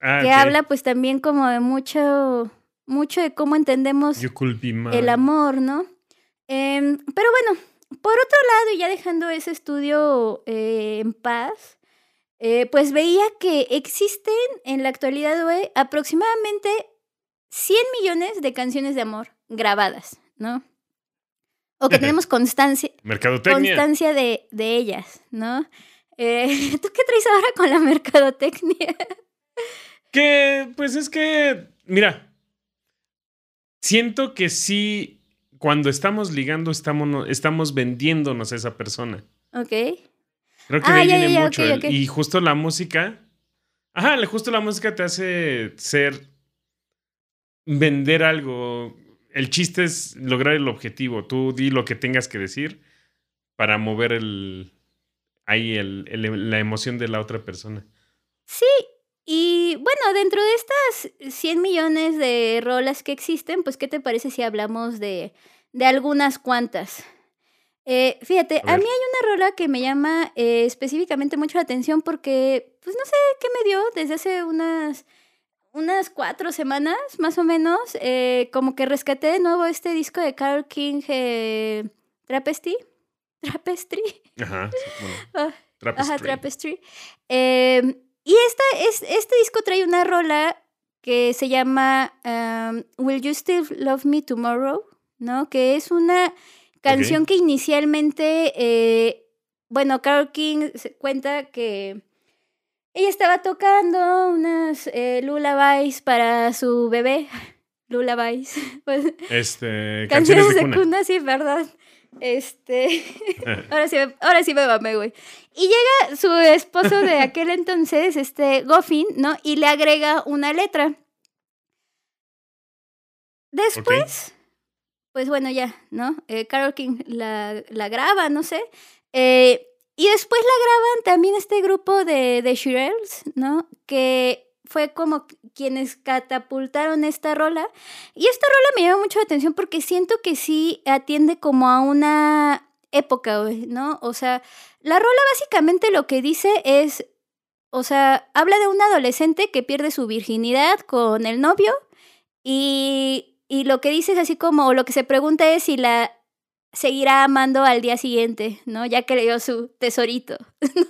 Ah, que habla pues también como de mucho, mucho de cómo entendemos el amor, ¿no? Em, pero bueno, por otro lado, y ya dejando ese estudio eh, en paz, eh, pues veía que existen en la actualidad, güey, aproximadamente 100 millones de canciones de amor grabadas, ¿no? O que tenemos constancia, Mercadotecnia. constancia de, de ellas, ¿no? Eh, ¿Tú qué traes ahora con la mercadotecnia? Que, pues es que, mira, siento que sí, cuando estamos ligando, estamos, estamos vendiéndonos a esa persona. ok. Creo que Ah, de ahí ya, viene ya, mucho. ok, el- ok. Y justo la música. Ajá, justo la música te hace ser. vender algo. El chiste es lograr el objetivo. Tú di lo que tengas que decir para mover el. Ahí el, el- la emoción de la otra persona. Sí, y bueno, dentro de estas 100 millones de rolas que existen, pues, ¿qué te parece si hablamos de, de algunas cuantas? Eh, fíjate, A mí hay una rola que me llama eh, específicamente mucho la atención porque, pues no sé qué me dio desde hace unas, unas cuatro semanas, más o menos, eh, como que rescaté de nuevo este disco de Carol King, eh, Trapestry. Trapestry. Ajá. sí, bueno, Ah, Trapestry. Ajá, Trapestry. Y esta, es, este disco trae una rola que se llama um, Will You Still Love Me Tomorrow? ¿No? Que es una canción que inicialmente, eh, bueno, Carol King cuenta que ella estaba tocando unas eh, lullabies para su bebé. Lullabies. Pues, Este. canciones Canciones de cuna, sí, verdad. Este. Ahora sí, me- ahora sí me mamé, güey. Y llega su esposo de aquel entonces, este Goffin, ¿no? Y le agrega una letra. Después, pues bueno, ya, ¿no? Eh, Carol King la, la graba, no sé. Eh, y después la graban también este grupo de, de Shirelles, ¿no? Que fue como quienes catapultaron esta rola. Y esta rola me llama mucho la atención porque siento que sí atiende como a una época, ¿no? O sea, la rola básicamente lo que dice es, o sea, habla de un adolescente que pierde su virginidad con el novio y, y lo que dice es así como, o lo que se pregunta es si la seguirá amando al día siguiente, ¿no? Ya que le dio su tesorito, ¿no?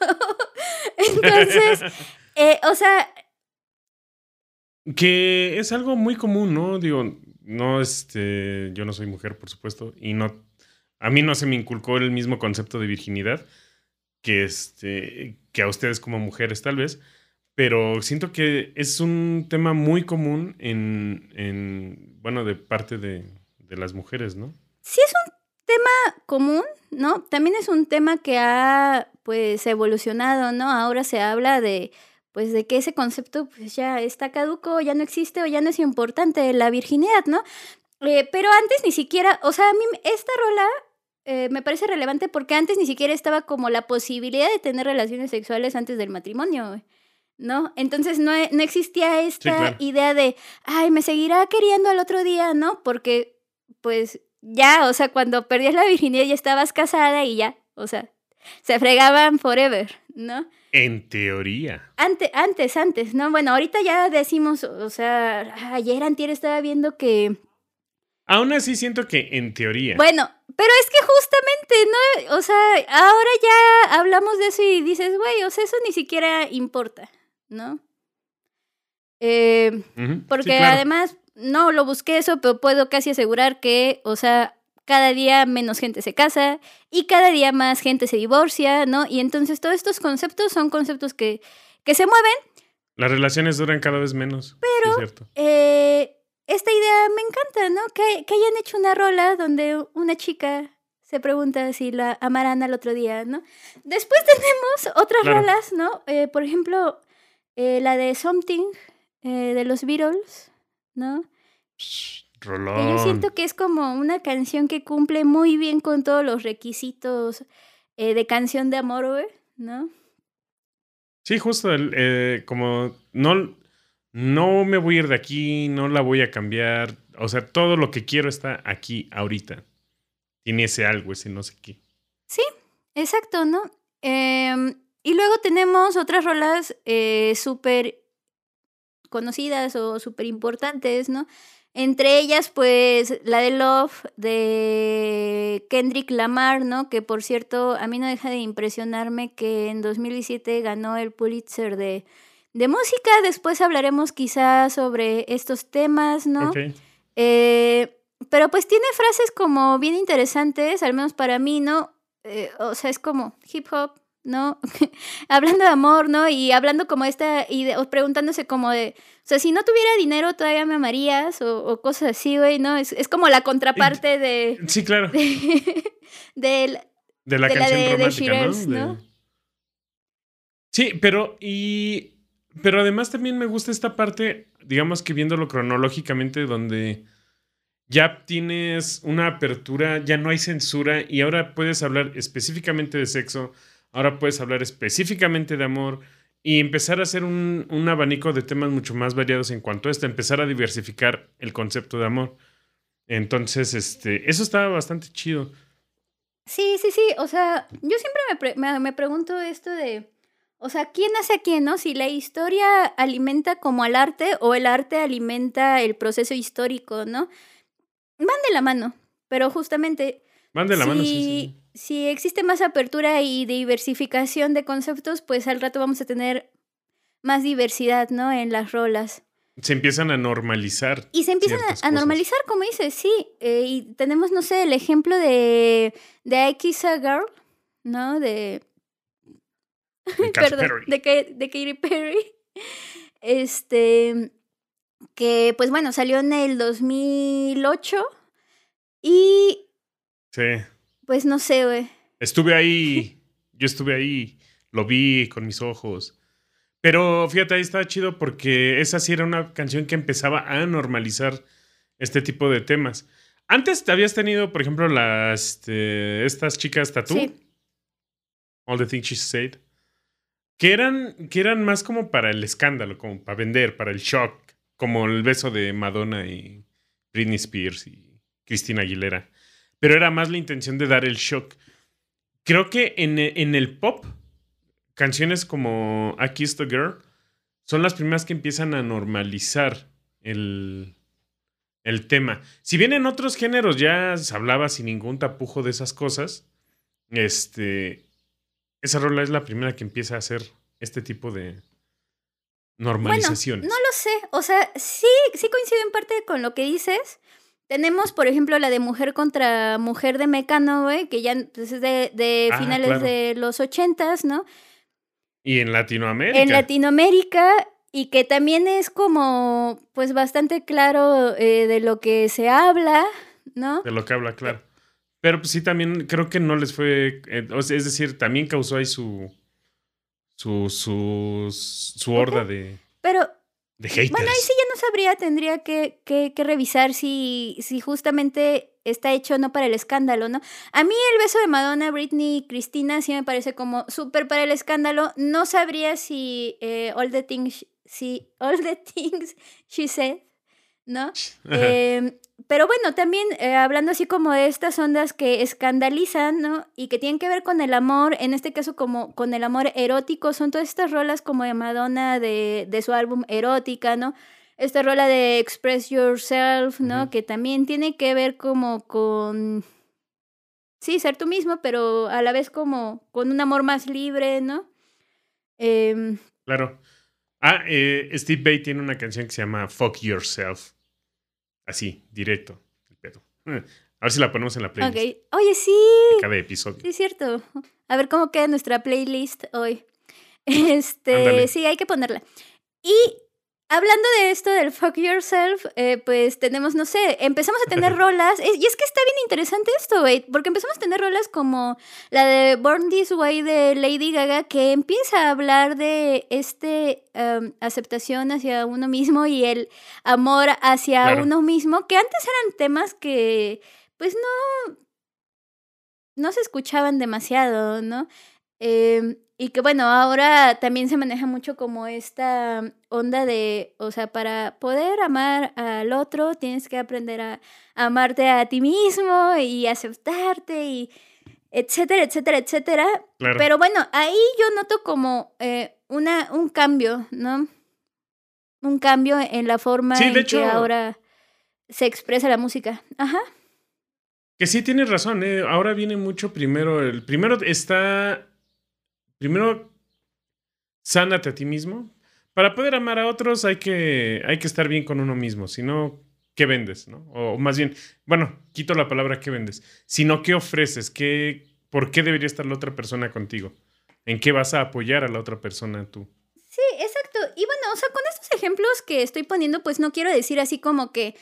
Entonces, eh, o sea, Que es algo muy común, ¿no? Digo, no, este, yo no soy mujer, por supuesto, y no, a mí no se me inculcó el mismo concepto de virginidad que, este, que a ustedes como mujeres, tal vez, pero siento que es un tema muy común en, en bueno, de parte de, de las mujeres, ¿no? sí es un tema común, ¿no? También es un tema que ha, pues, evolucionado, ¿no? Ahora se habla de, pues, de que ese concepto, pues, ya está caduco, ya no existe o ya no es importante la virginidad, ¿no? Eh, pero antes ni siquiera, o sea, a mí esta rola eh, me parece relevante porque antes ni siquiera estaba como la posibilidad de tener relaciones sexuales antes del matrimonio, ¿no? Entonces no, e- no existía esta claro. idea de, ay, me seguirá queriendo al otro día, ¿no? Porque, pues, ya, o sea, cuando perdías la virginidad ya estabas casada y ya, o sea, se fregaban forever, ¿no? En teoría. Antes, antes, antes, ¿no? Bueno, ahorita ya decimos, o sea, ayer antier estaba viendo que Aún así siento que en teoría. Bueno, pero es que justamente, ¿no? O sea, ahora ya hablamos de eso y dices, güey, o sea, eso ni siquiera importa, ¿no? Eh, porque claro. además, no lo busqué eso, pero puedo casi asegurar que, o sea, cada día menos gente se casa y cada día más gente se divorcia, ¿no? Y entonces todos estos conceptos son conceptos que, que se mueven Las relaciones duran cada vez menos. Pero. es cierto. Eh, es esta idea me encanta, ¿no? Que, que hayan hecho una rola donde una chica se pregunta si la amarán al otro día, ¿no? Después tenemos otras Claro. rolas, ¿no? Eh, por ejemplo, eh, la de Something eh, de los Beatles, ¿no? Rolón. yo siento que es como una canción que cumple muy bien con todos los requisitos eh, de canción de amor, güey, ¿no? Sí, justo, el, eh, como no, no me voy a ir de aquí, no la voy a cambiar. O sea, todo lo que quiero está aquí, ahorita. Tiene ese algo, ese no sé qué. Exacto, ¿no? Em, y luego tenemos otras rolas eh, súper conocidas o súper importantes, ¿no? Entre ellas, pues, la de Love de Kendrick Lamar, ¿no? Que por cierto, a mí no deja de impresionarme que en 2017 ganó el Pulitzer de, de música. Después hablaremos quizás sobre estos temas, ¿no? Eh, pero pues tiene frases como bien interesantes, al menos para mí, ¿no? Eh, o sea, es como hip hop, ¿no? hablando de amor, ¿no? Y hablando como esta, y o preguntándose como de, o sea, si no tuviera dinero, ¿todavía me amarías? O, o cosas así, güey, ¿no? Es, es como la contraparte de... Sí, claro. de De la de la canción de- de romántica, Shearers, ¿no? ¿no? Sí, pero y pero además también me gusta esta parte, digamos que viéndolo cronológicamente, donde ya tienes una apertura, ya no hay censura y ahora puedes hablar específicamente de sexo, ahora puedes hablar específicamente de amor y empezar a hacer un, un abanico de temas mucho más variados en cuanto a esto, empezar a diversificar el concepto de amor. Entonces, este, eso estaba bastante chido. Sí, sí, sí. O sea, yo siempre me, pre- me, me pregunto esto de, o sea, ¿quién hace a quién, no? Si la historia alimenta como al arte o el arte alimenta el proceso histórico, ¿no? Van de la mano, pero justamente Van de la si, mano, sí, sí. Si existe más apertura y diversificación de conceptos, pues al rato vamos a tener más diversidad, ¿no? En las rolas. Se empiezan a normalizar. Y se empiezan a, normalizar, como dices, sí. eh, y tenemos, no sé, el ejemplo de, de I Kiss a Girl, ¿no? De, perdón, Perry. de, de Katy Perry. Este, que pues bueno, salió en el 2008 y Sí. Pues no sé, güey. Estuve ahí. Yo estuve ahí. Lo vi con mis ojos. Pero fíjate, ahí estaba chido porque esa sí era una canción que empezaba a normalizar este tipo de temas. Antes te habías tenido, por ejemplo, las este, estas chicas tatú. Sí. All the things she said. Que eran, que eran más como para el escándalo, como para vender, para el shock. Como el beso de Madonna y Britney Spears y Christina Aguilera. Pero era más la intención de dar el shock. Creo que en, en el pop, canciones como I Kissed a Girl son las primeras que empiezan a normalizar el, el tema. Si bien en otros géneros ya se hablaba sin ningún tapujo de esas cosas, este, esa rola es la primera que empieza a hacer este tipo de normalizaciones. No lo sé, o sea, sí, sí coincido en parte con lo que dices. Tenemos, por ejemplo, la de Mujer contra Mujer de Mecano, güey, que ya pues, es de, de Ah, finales claro. de los ochentas, ¿no? Y en Latinoamérica. En Latinoamérica y que también es como, pues, bastante claro eh, de lo que se habla, ¿no? De lo que habla, claro. Pero pues sí, también creo que no les fue. eh, es decir, también causó ahí su. su. su. su horda de, Pero de haters. Bueno, ahí sí ya no sabría, tendría que, que, que revisar si, si justamente está hecho no para el escándalo, ¿no? A mí el beso de Madonna, Britney y Cristina sí me parece como súper para el escándalo. No sabría si eh, All the Things, si All the Things She Said, ¿no? Eh, pero bueno, también eh, hablando así como de estas ondas que escandalizan, ¿no? Y que tienen que ver con el amor, en este caso como con el amor erótico, son todas estas rolas como de Madonna de, de su álbum Erótica, ¿no? Esta rola de Express Yourself, ¿no? Que también tiene que ver como con... Sí, ser tú mismo, pero a la vez como con un amor más libre, ¿no? Em, Claro. Ah, eh, Steve Bay tiene una canción que se llama Fuck Yourself. Así, directo. el pedo. A ver si la ponemos en la playlist ok. Oye, sí. de cada episodio. Sí, es cierto. A ver cómo queda nuestra playlist hoy. Este, Ándale. sí, hay que ponerla. Y hablando de esto del fuck yourself, eh, pues tenemos, no sé, empezamos a tener rolas. es- y es que está bien interesante esto, güey. Porque empezamos a tener rolas como la de Born This Way de Lady Gaga, que empieza a hablar de este em, aceptación hacia uno mismo y el amor hacia Claro. uno mismo, que antes eran temas que, pues no. No se escuchaban demasiado, ¿no? Em, y que bueno, ahora también se maneja mucho como esta onda de, o sea, para poder amar al otro tienes que aprender a amarte a ti mismo y aceptarte y etcétera, etcétera, etcétera. Claro. Pero bueno, ahí yo noto como eh, una, un cambio, ¿no? Un cambio en la forma Sí, en hecho- que ahora se expresa la música. Ajá. Que sí tienes razón, ¿eh? Ahora viene mucho primero. El primero está. Primero, sánate a ti mismo. Para poder amar a otros hay que, hay que estar bien con uno mismo. Si no, ¿qué vendes? ¿no? O más bien, bueno, quito la palabra ¿qué vendes? Sino, ¿qué ofreces? ¿Qué, ¿Por qué debería estar la otra persona contigo? ¿En qué vas a apoyar a la otra persona tú? Sí, exacto. Y bueno, o sea, con estos ejemplos que estoy poniendo, pues no quiero decir así como que,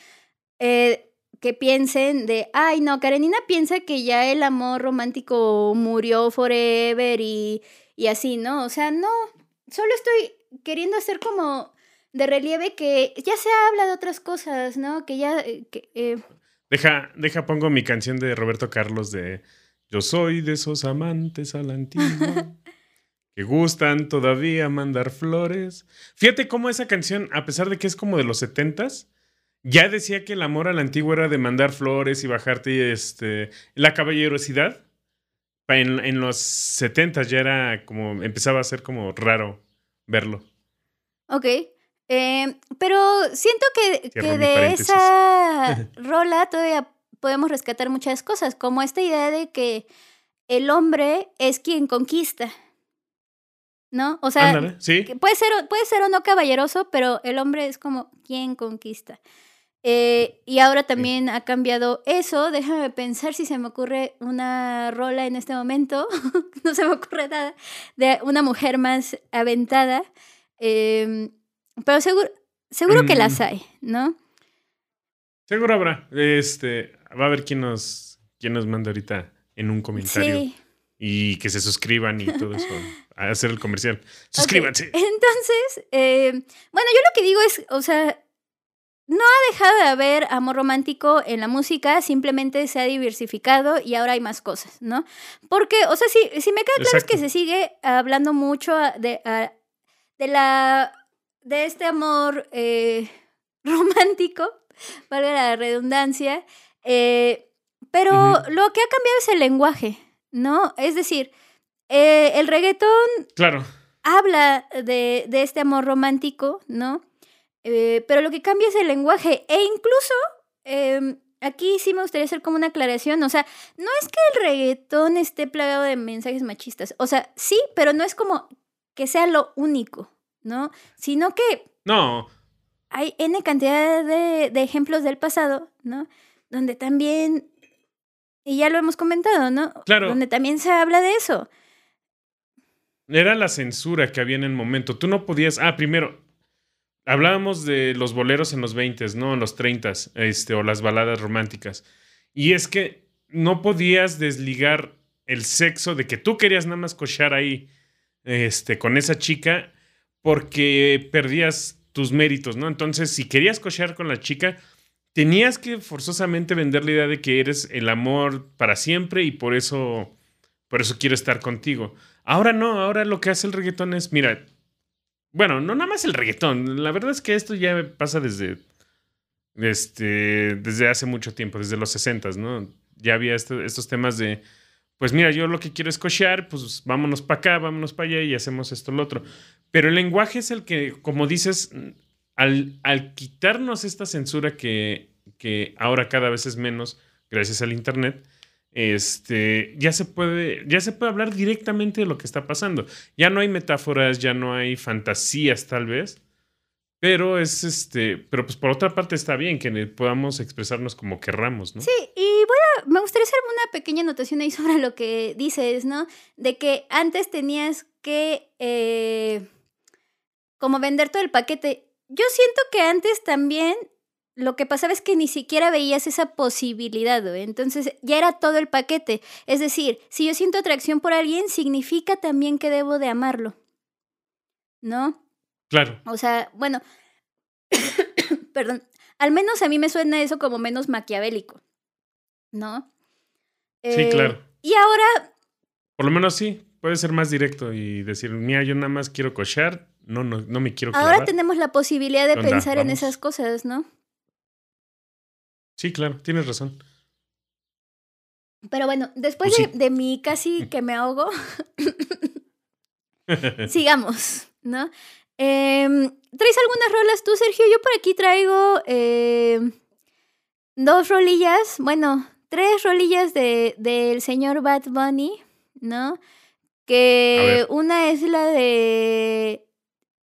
eh, que piensen de, ay, no, Karenina piensa que ya el amor romántico murió forever y, y así, ¿no? O sea, no, solo estoy queriendo hacer como de relieve que ya se habla de otras cosas, ¿no? Que ya, eh, que, eh, Deja, deja, pongo mi canción de Roberto Carlos de Yo soy de esos amantes a la antigua que gustan todavía mandar flores. Fíjate cómo esa canción, a pesar de que es como de los setentas, ya decía que el amor a la antigua era de mandar flores y bajarte este, la caballerosidad. En, en los setentas ya era como, empezaba a ser como raro verlo. Ok. Eh, pero siento que, que de esa rola todavía podemos rescatar muchas cosas, como esta idea de que el hombre es quien conquista. ¿No? O sea, Ándale, sí. que puede ser, puede ser o no caballeroso, pero el hombre es como quien conquista. Eh, y ahora también ha cambiado eso. Déjame pensar si se me ocurre una rola en este momento. no se me ocurre nada. De una mujer más aventada. Em, pero seguro, seguro que Mm. las hay, ¿no? Seguro habrá. Este, va a haber quien nos, quien nos manda ahorita en un comentario. Sí. Y que se suscriban y todo eso. A hacer el comercial. Suscríbanse. Entonces, eh, bueno, yo lo que digo es, o sea, no ha dejado de haber amor romántico en la música, simplemente se ha diversificado y ahora hay más cosas, ¿no? Porque, o sea, si, si me queda claro es que se sigue hablando mucho de, de la de este amor eh, romántico, valga la redundancia, eh, pero lo que ha cambiado es el lenguaje, ¿no? Es decir, eh, el reggaetón Claro. habla de, de este amor romántico, ¿no? Eh, pero lo que cambia es el lenguaje. E incluso, em, aquí sí me gustaría hacer como una aclaración. O sea, no es que el reggaetón esté plagado de mensajes machistas. O sea, sí, pero no es como que sea lo único, ¿no? Sino que No. hay N cantidad de, de ejemplos del pasado, ¿no? Donde también, y ya lo hemos comentado, ¿no? Claro. Donde también se habla de eso. Era la censura que había en el momento. Tú no podías. Ah, primero. Hablábamos de los boleros en los 20, ¿no? En los 30, este, o las baladas románticas. Y es que no podías desligar el sexo de que tú querías nada más cochar ahí este, con esa chica porque perdías tus méritos, ¿no? Entonces, si querías cochar con la chica, tenías que forzosamente vender la idea de que eres el amor para siempre y por eso, por eso quiero estar contigo. Ahora no, ahora lo que hace el reggaetón es, mira, bueno, no nada más el reggaetón, la verdad es que esto ya pasa desde, este, desde hace mucho tiempo, desde los 60, ¿no? Ya había esto- estos temas de, pues mira, yo lo que quiero es cochear, pues vámonos para acá, vámonos para allá y hacemos esto, lo otro. Pero el lenguaje es el que, como dices, al, al quitarnos esta censura que, que ahora cada vez es menos, gracias al Internet, este, ya se puede, ya se puede hablar directamente de lo que está pasando. Ya no hay metáforas, ya no hay fantasías, tal vez. Pero es este, pero pues por otra parte está bien que podamos expresarnos como querramos, ¿no? Sí, y a, me gustaría hacer una pequeña anotación ahí sobre lo que dices, ¿no? De que antes tenías que, eh, como vender todo el paquete. yo siento que antes también lo que pasaba es que ni siquiera veías esa posibilidad, güey. Entonces ya era todo el paquete. Es decir, si yo siento atracción por alguien, significa también que debo de amarlo. ¿No? Claro. O sea, bueno, perdón, al menos a mí me suena eso como menos maquiavélico, ¿no? Sí, Eh, claro. Y ahora, Por lo menos sí. Puede ser más directo y decir, mira, yo nada más quiero cochear, no, no, no me quiero ahora clavar. tenemos la posibilidad de pensar en esas cosas, ¿no? Sí, claro, tienes razón. Pero bueno, después Pues de, sí. de mi casi que me ahogo, sigamos, ¿no? Em, ¿Traes algunas rolas tú, Sergio? Yo por aquí traigo em, dos rolillas, bueno, tres rolillas de, del señor Bad Bunny, ¿no? Que una es la de,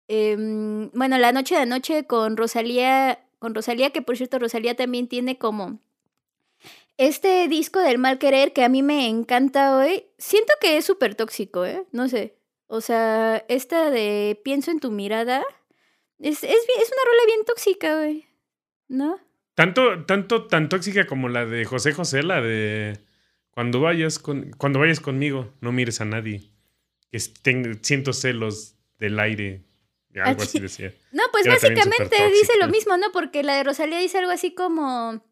em, bueno, La Noche de Anoche con Rosalía, con Rosalía, que por cierto Rosalía también tiene como este disco del mal querer que a mí me encanta hoy, siento que es súper tóxico, ¿eh? No sé. O sea, esta de Pienso en tu mirada es, es, es una rola bien tóxica, güey. ¿No? Tanto, tanto, tan tóxica como la de José José, la de cuando vayas con, cuando vayas conmigo, no mires a nadie. Que tengo- siento celos del aire. Algo así decía. No, pues Era básicamente dice lo mismo, ¿no? Porque la de Rosalía dice algo así como...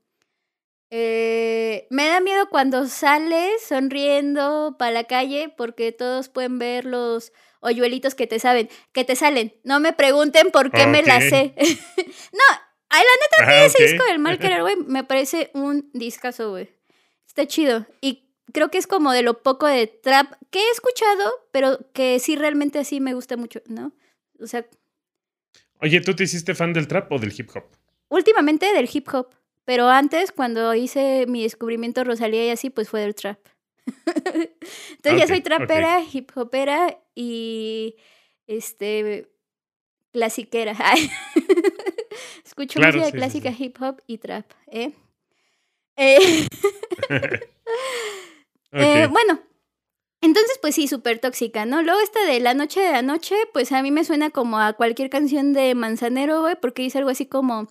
eh, me da miedo cuando sales sonriendo para la calle porque todos pueden ver los hoyuelitos que te saben, que te salen. No me pregunten por qué me la sé. no, ay, la neta Ah, ese disco del mal querer, güey, me parece un discazo, güey. Está chido. Y creo que es como de lo poco de trap que he escuchado, pero que sí realmente así me gusta mucho, ¿no? O sea, Oye, ¿tú te hiciste fan del trap o del hip hop? últimamente del hip hop. Pero antes, cuando hice mi descubrimiento Rosalía y así, pues fue del trap. Entonces ya soy trapera, hip hopera y este clasiquera. Escucho Claro, música sí, clásica, sí. hip hop y trap. ¿eh? Eh, eh, bueno, entonces pues sí, súper tóxica, ¿no? Luego esta de La Noche de Anoche, pues a mí me suena como a cualquier canción de Manzanero, güey, porque dice algo así como...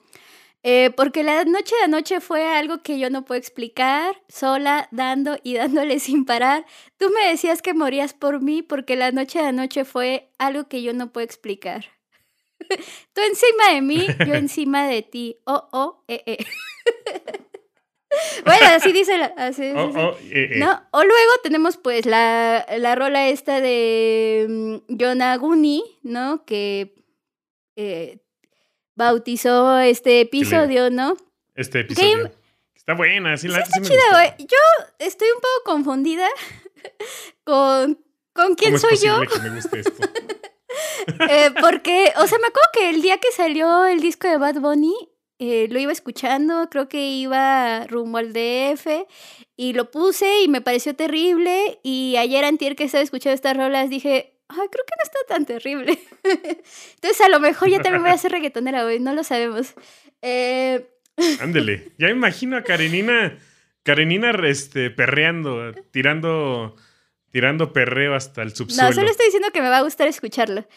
eh, porque la noche de anoche fue algo que yo no puedo explicar, sola, dando y dándole sin parar. Tú me decías que morías por mí porque la noche de anoche fue algo que yo no puedo explicar. Tú encima de mí, yo encima de ti. Oh, oh, eh, eh. bueno, así dice la... Así, Oh, así, oh, eh, eh. ¿No? O luego tenemos pues la, la rola esta de mm, Yonaguni, ¿no? Que eh, bautizó este episodio, ¿no? Este episodio. Game- Está buena, sí, la sí me Chida, güey. Yo estoy un poco confundida con, con quién ¿Cómo soy es yo. posible que me guste esto? Porque, o sea, me acuerdo que el día que salió el disco de Bad Bunny, eh, lo iba escuchando, creo que iba rumbo al DF, y lo puse y me pareció terrible. Y ayer antier que estaba escuchando estas rolas dije, ay, creo que no está tan terrible. Entonces a lo mejor yo también voy a ser reggaetonera, güey, no lo sabemos. Eh, Ándele. Ya imagino a Karenina, Karenina este, perreando, tirando, tirando perreo hasta el subsuelo. no, solo estoy diciendo que me va a gustar escucharlo.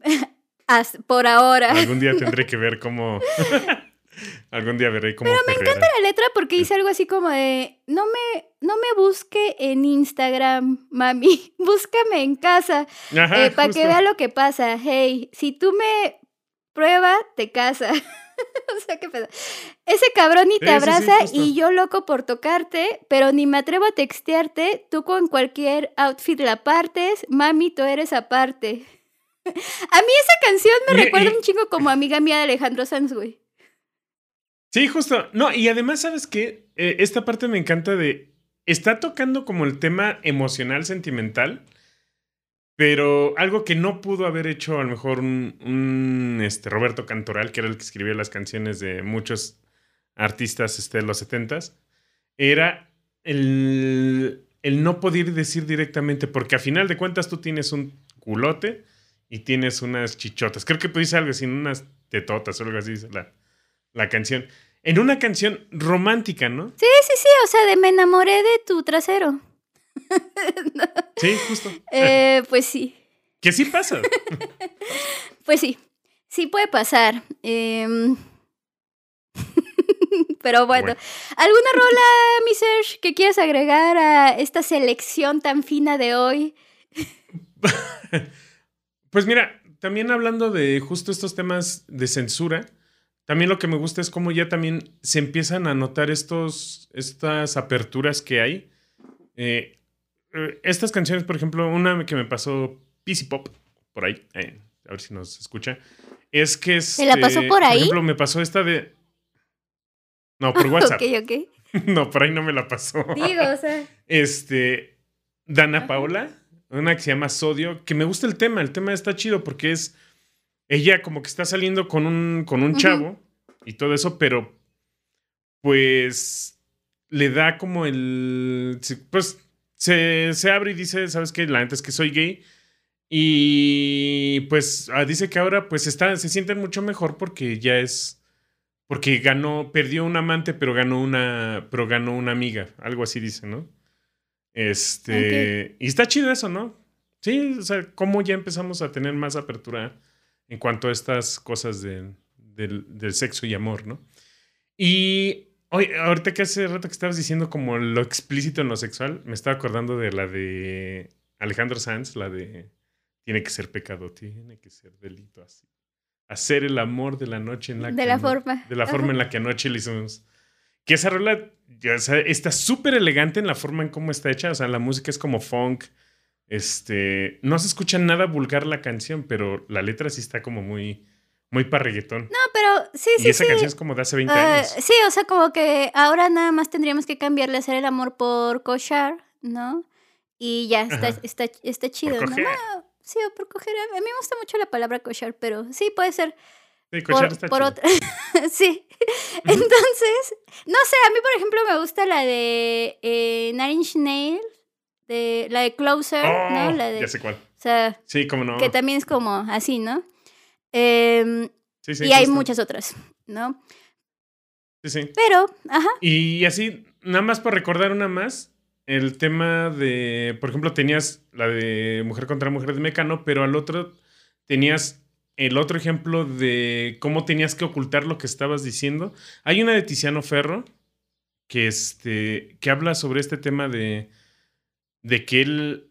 Por ahora. Algún día tendré que ver cómo. Algún día veré cómo. Pero me encanta la letra porque dice algo así como de no me no me busque en Instagram, mami, búscame en casa Ajá, para que vea lo que pasa. Hey, si tú me prueba, te casa. o sea, qué pedo. Ese cabrón ni te Sí, sí, sí, abraza y yo loco por tocarte, pero ni me atrevo a textearte. Tú con cualquier outfit la partes, mami, tú eres aparte. a mí esa canción me recuerda y- un chingo como amiga mía de Alejandro Sanz, güey. Sí, justo. No, y además, ¿sabes qué? Eh, esta parte me encanta de. Está tocando como el tema emocional, sentimental, pero algo que no pudo haber hecho a lo mejor un, este, Roberto Cantoral, que era el que escribió las canciones de muchos artistas este, de los setentas, era el, el no poder decir directamente, porque a final de cuentas tú tienes un culote y tienes unas chichotas. Creo que dice algo así, unas tetotas o algo así la, la canción. En una canción romántica, ¿no? Sí, sí, sí, o sea, de me enamoré de tu trasero. Sí, justo. Eh, pues sí, Que sí pasa. pues sí. sí puede pasar. Em, Pero bueno, Bueno. ¿alguna rola, mi Serge, que quieras agregar a esta selección tan fina de hoy? Pues mira, también hablando de justo estos temas de censura, también lo que me gusta es cómo ya también se empiezan a notar estos, estas aperturas que hay. Eh, eh, estas canciones, por ejemplo, una que me pasó PC Pop, por ahí, eh, a ver si nos escucha, es que es... ¿Te la pasó por ahí? Por ejemplo, me pasó esta de... No, por WhatsApp. Ok, ok. No, por ahí no me la pasó. Digo, o sea. Este, Dana. Paola, una que se llama Sodio, que me gusta el tema, el tema está chido porque es, ella como que está saliendo con un, con un chavo y todo eso, pero pues le da como el, pues se, se abre y dice, ¿sabes qué? La neta es que soy gay. Y pues ah, dice que ahora pues está, se sienten mucho mejor porque ya es, porque ganó, perdió un amante, pero ganó una, pero ganó una amiga, algo así dice, ¿no? Este, y está chido eso, ¿no? Sí, o sea, cómo ya empezamos a tener más apertura en cuanto a estas cosas de- del, del sexo y amor, ¿no? Y oye, ahorita que hace rato que estabas diciendo como lo explícito en lo sexual, me estaba acordando de la de Alejandro Sanz, la de tiene que ser pecado, tiene que ser delito así. Hacer el amor de la noche en la De que la no- forma. de la forma en la que anoche le hicimos. Que esa rola ya, o sea, está súper elegante en la forma en cómo está hecha. O sea, la música es como funk. Este. No se escucha nada vulgar la canción, pero la letra sí está como muy. Muy para reggaetón. No, pero sí, y sí, esa sí. canción es como de hace 20 Ah, años. sí, o sea, como que ahora nada más tendríamos que cambiarle a hacer el amor por cochar, ¿no? Y ya está, está, está chido, ¿no? Ah, sí, o por coger. A mí me gusta mucho la palabra cochar, pero sí puede ser Sí, por, está por chido. otra. sí. Entonces, no sé, a mí, por ejemplo, me gusta la de eh, Nails, de, la de Closer, Oh, ¿no? La de, Ya sé cuál. o sea, Sí, cómo no. que también es como así, ¿no? Em, Sí, sí, y hay muchas otras, ¿no? Sí, sí. Pero, ajá. Y así, nada más para recordar una más, el tema de, por ejemplo, tenías la de Mujer contra Mujer de Mecano, pero al otro tenías el otro ejemplo de cómo tenías que ocultar lo que estabas diciendo. Hay una de Tiziano Ferro que, este, que habla sobre este tema de, de que él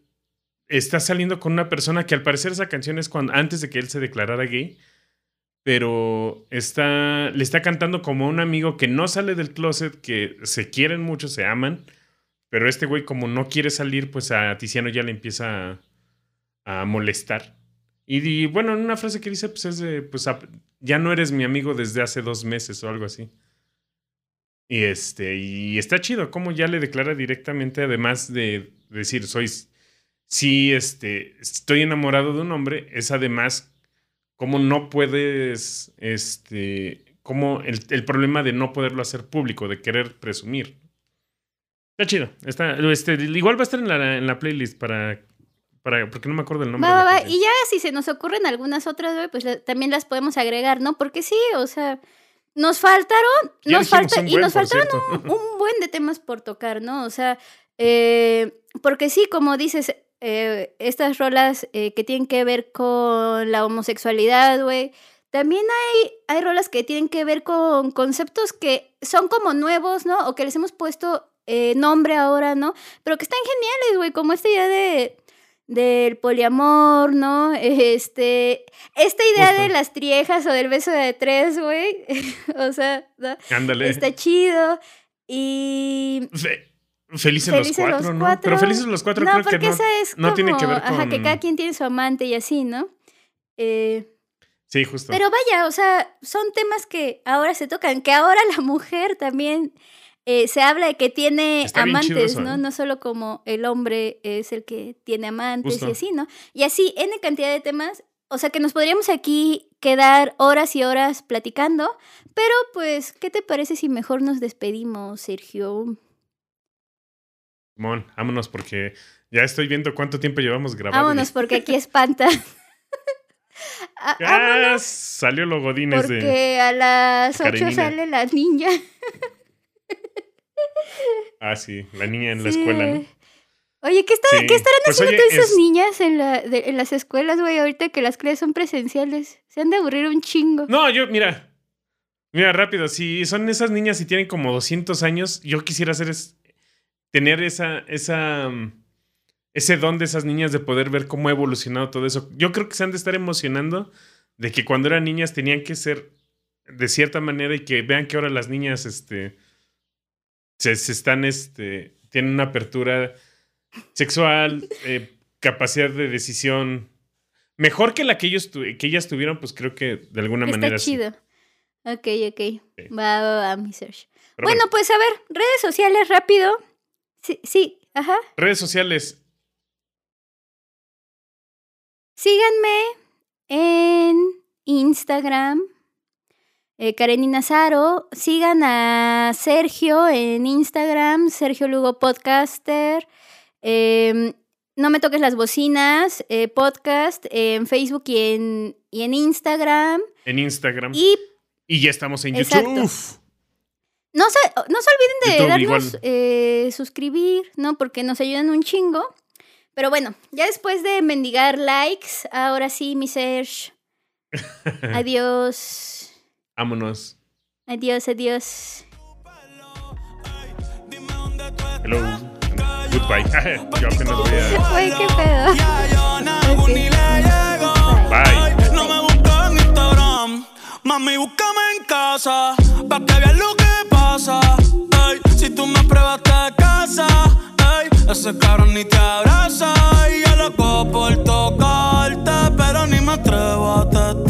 está saliendo con una persona que al parecer esa canción es cuando, antes de que él se declarara gay pero está, le está cantando como a un amigo que no sale del closet, que se quieren mucho, se aman, pero este güey como no quiere salir, pues a Tiziano ya le empieza a, molestar. Y, di- bueno, en una frase que dice, pues es de, pues ya no eres mi amigo desde hace dos meses o algo así. Y este, y está chido, como ya le declara directamente, además de decir, soy, sí, este, estoy enamorado de un hombre, es además cómo no puedes, este, como el, el problema de no poderlo hacer público, de querer presumir. Está chido. Está, este, igual va a estar en la, en la playlist para, para, porque no me acuerdo el nombre. Va, de va. Y ya si se nos ocurren algunas otras, pues la- también las podemos agregar, ¿no? Porque sí, o sea, nos faltaron, Ya nos falta, y nos faltaron un buen de temas por tocar, ¿no? O sea, eh, porque sí, como dices, eh, estas rolas eh, que tienen que ver con la homosexualidad, güey. También hay, hay rolas que tienen que ver con conceptos que son como nuevos, ¿no? O que les hemos puesto eh, nombre ahora, ¿no? Pero que están geniales, güey, como esta idea de del poliamor, ¿no? Este, esta idea Justo. de las triejas o del beso de tres, güey. o sea, ¿no? Ándale. está chido. Y Fe- felices, Felices los los cuatro, ¿no? cuatro. Pero felices los cuatro no, creo que no. esa es no tiene que ver ajá, que con- cada quien tiene su amante y así, ¿no? Eh, Sí, justo. pero vaya, o sea, son temas que ahora se tocan, que ahora la mujer también eh, se habla de que tiene Está amantes, eso, ¿no? ¿eh? No solo como el hombre es el que tiene amantes Justo. y así, ¿no? Y así, N cantidad de temas, o sea, que nos podríamos aquí quedar horas y horas platicando, pero pues, ¿qué te parece si mejor nos despedimos, Sergio? Simón, vámonos porque ya estoy viendo cuánto tiempo llevamos grabando. Vámonos porque aquí espanta. Ah, Ah, salió los godines porque de. a las 8 Karenina. sale la niña. Ah, sí, la niña en la escuela, ¿no? Oye, ¿qué, está- Sí, ¿qué estarán pues, haciendo oye, todas esas es- niñas en, la, de- en las escuelas, güey, ahorita que las clases son presenciales? Se han de aburrir un chingo. No, yo, mira. Mira, rápido. Si son esas niñas y tienen como 200 años, yo quisiera hacer es, tener esa, esa, mm, ese don de esas niñas de poder ver cómo ha evolucionado todo eso. Yo creo que se han de estar emocionando de que cuando eran niñas tenían que ser de cierta manera y que vean que ahora las niñas, este, se, se están, este, tienen una apertura sexual, eh, capacidad de decisión mejor que la que ellos que ellas tuvieron, pues creo que de alguna Está manera sí. chido. Ok, ok. Va, va, va, mi Serge. Pero Bueno, pues a ver, redes sociales rápido. Sí, sí, ajá. redes sociales. Síganme en Instagram, eh, Karenina Zaro. Sigan a Sergio en Instagram, Sergio Lugo Podcaster. Em, no me toques las bocinas, eh, podcast en Facebook y en, y en Instagram. En Instagram. Y, Y ya estamos en Exacto. YouTube. no se, no se olviden de YouTube darnos eh, suscribir, ¿no? Porque nos ayudan un chingo. Pero bueno, ya después de mendigar likes, ahora sí, mi Serge. Adiós. Vámonos. Adiós, adiós. Hello. Goodbye. Yo apenas voy a. Güey, qué pedo. Bye. No me busques en Instagram. Mami, búscame en casa. Pa' que veas lo que pasa. Ey, si tú me pruebas te casa. Ey, ese cabrón ni te abraza. Y yo loco por tocarte. Pero ni me atrevo a testear.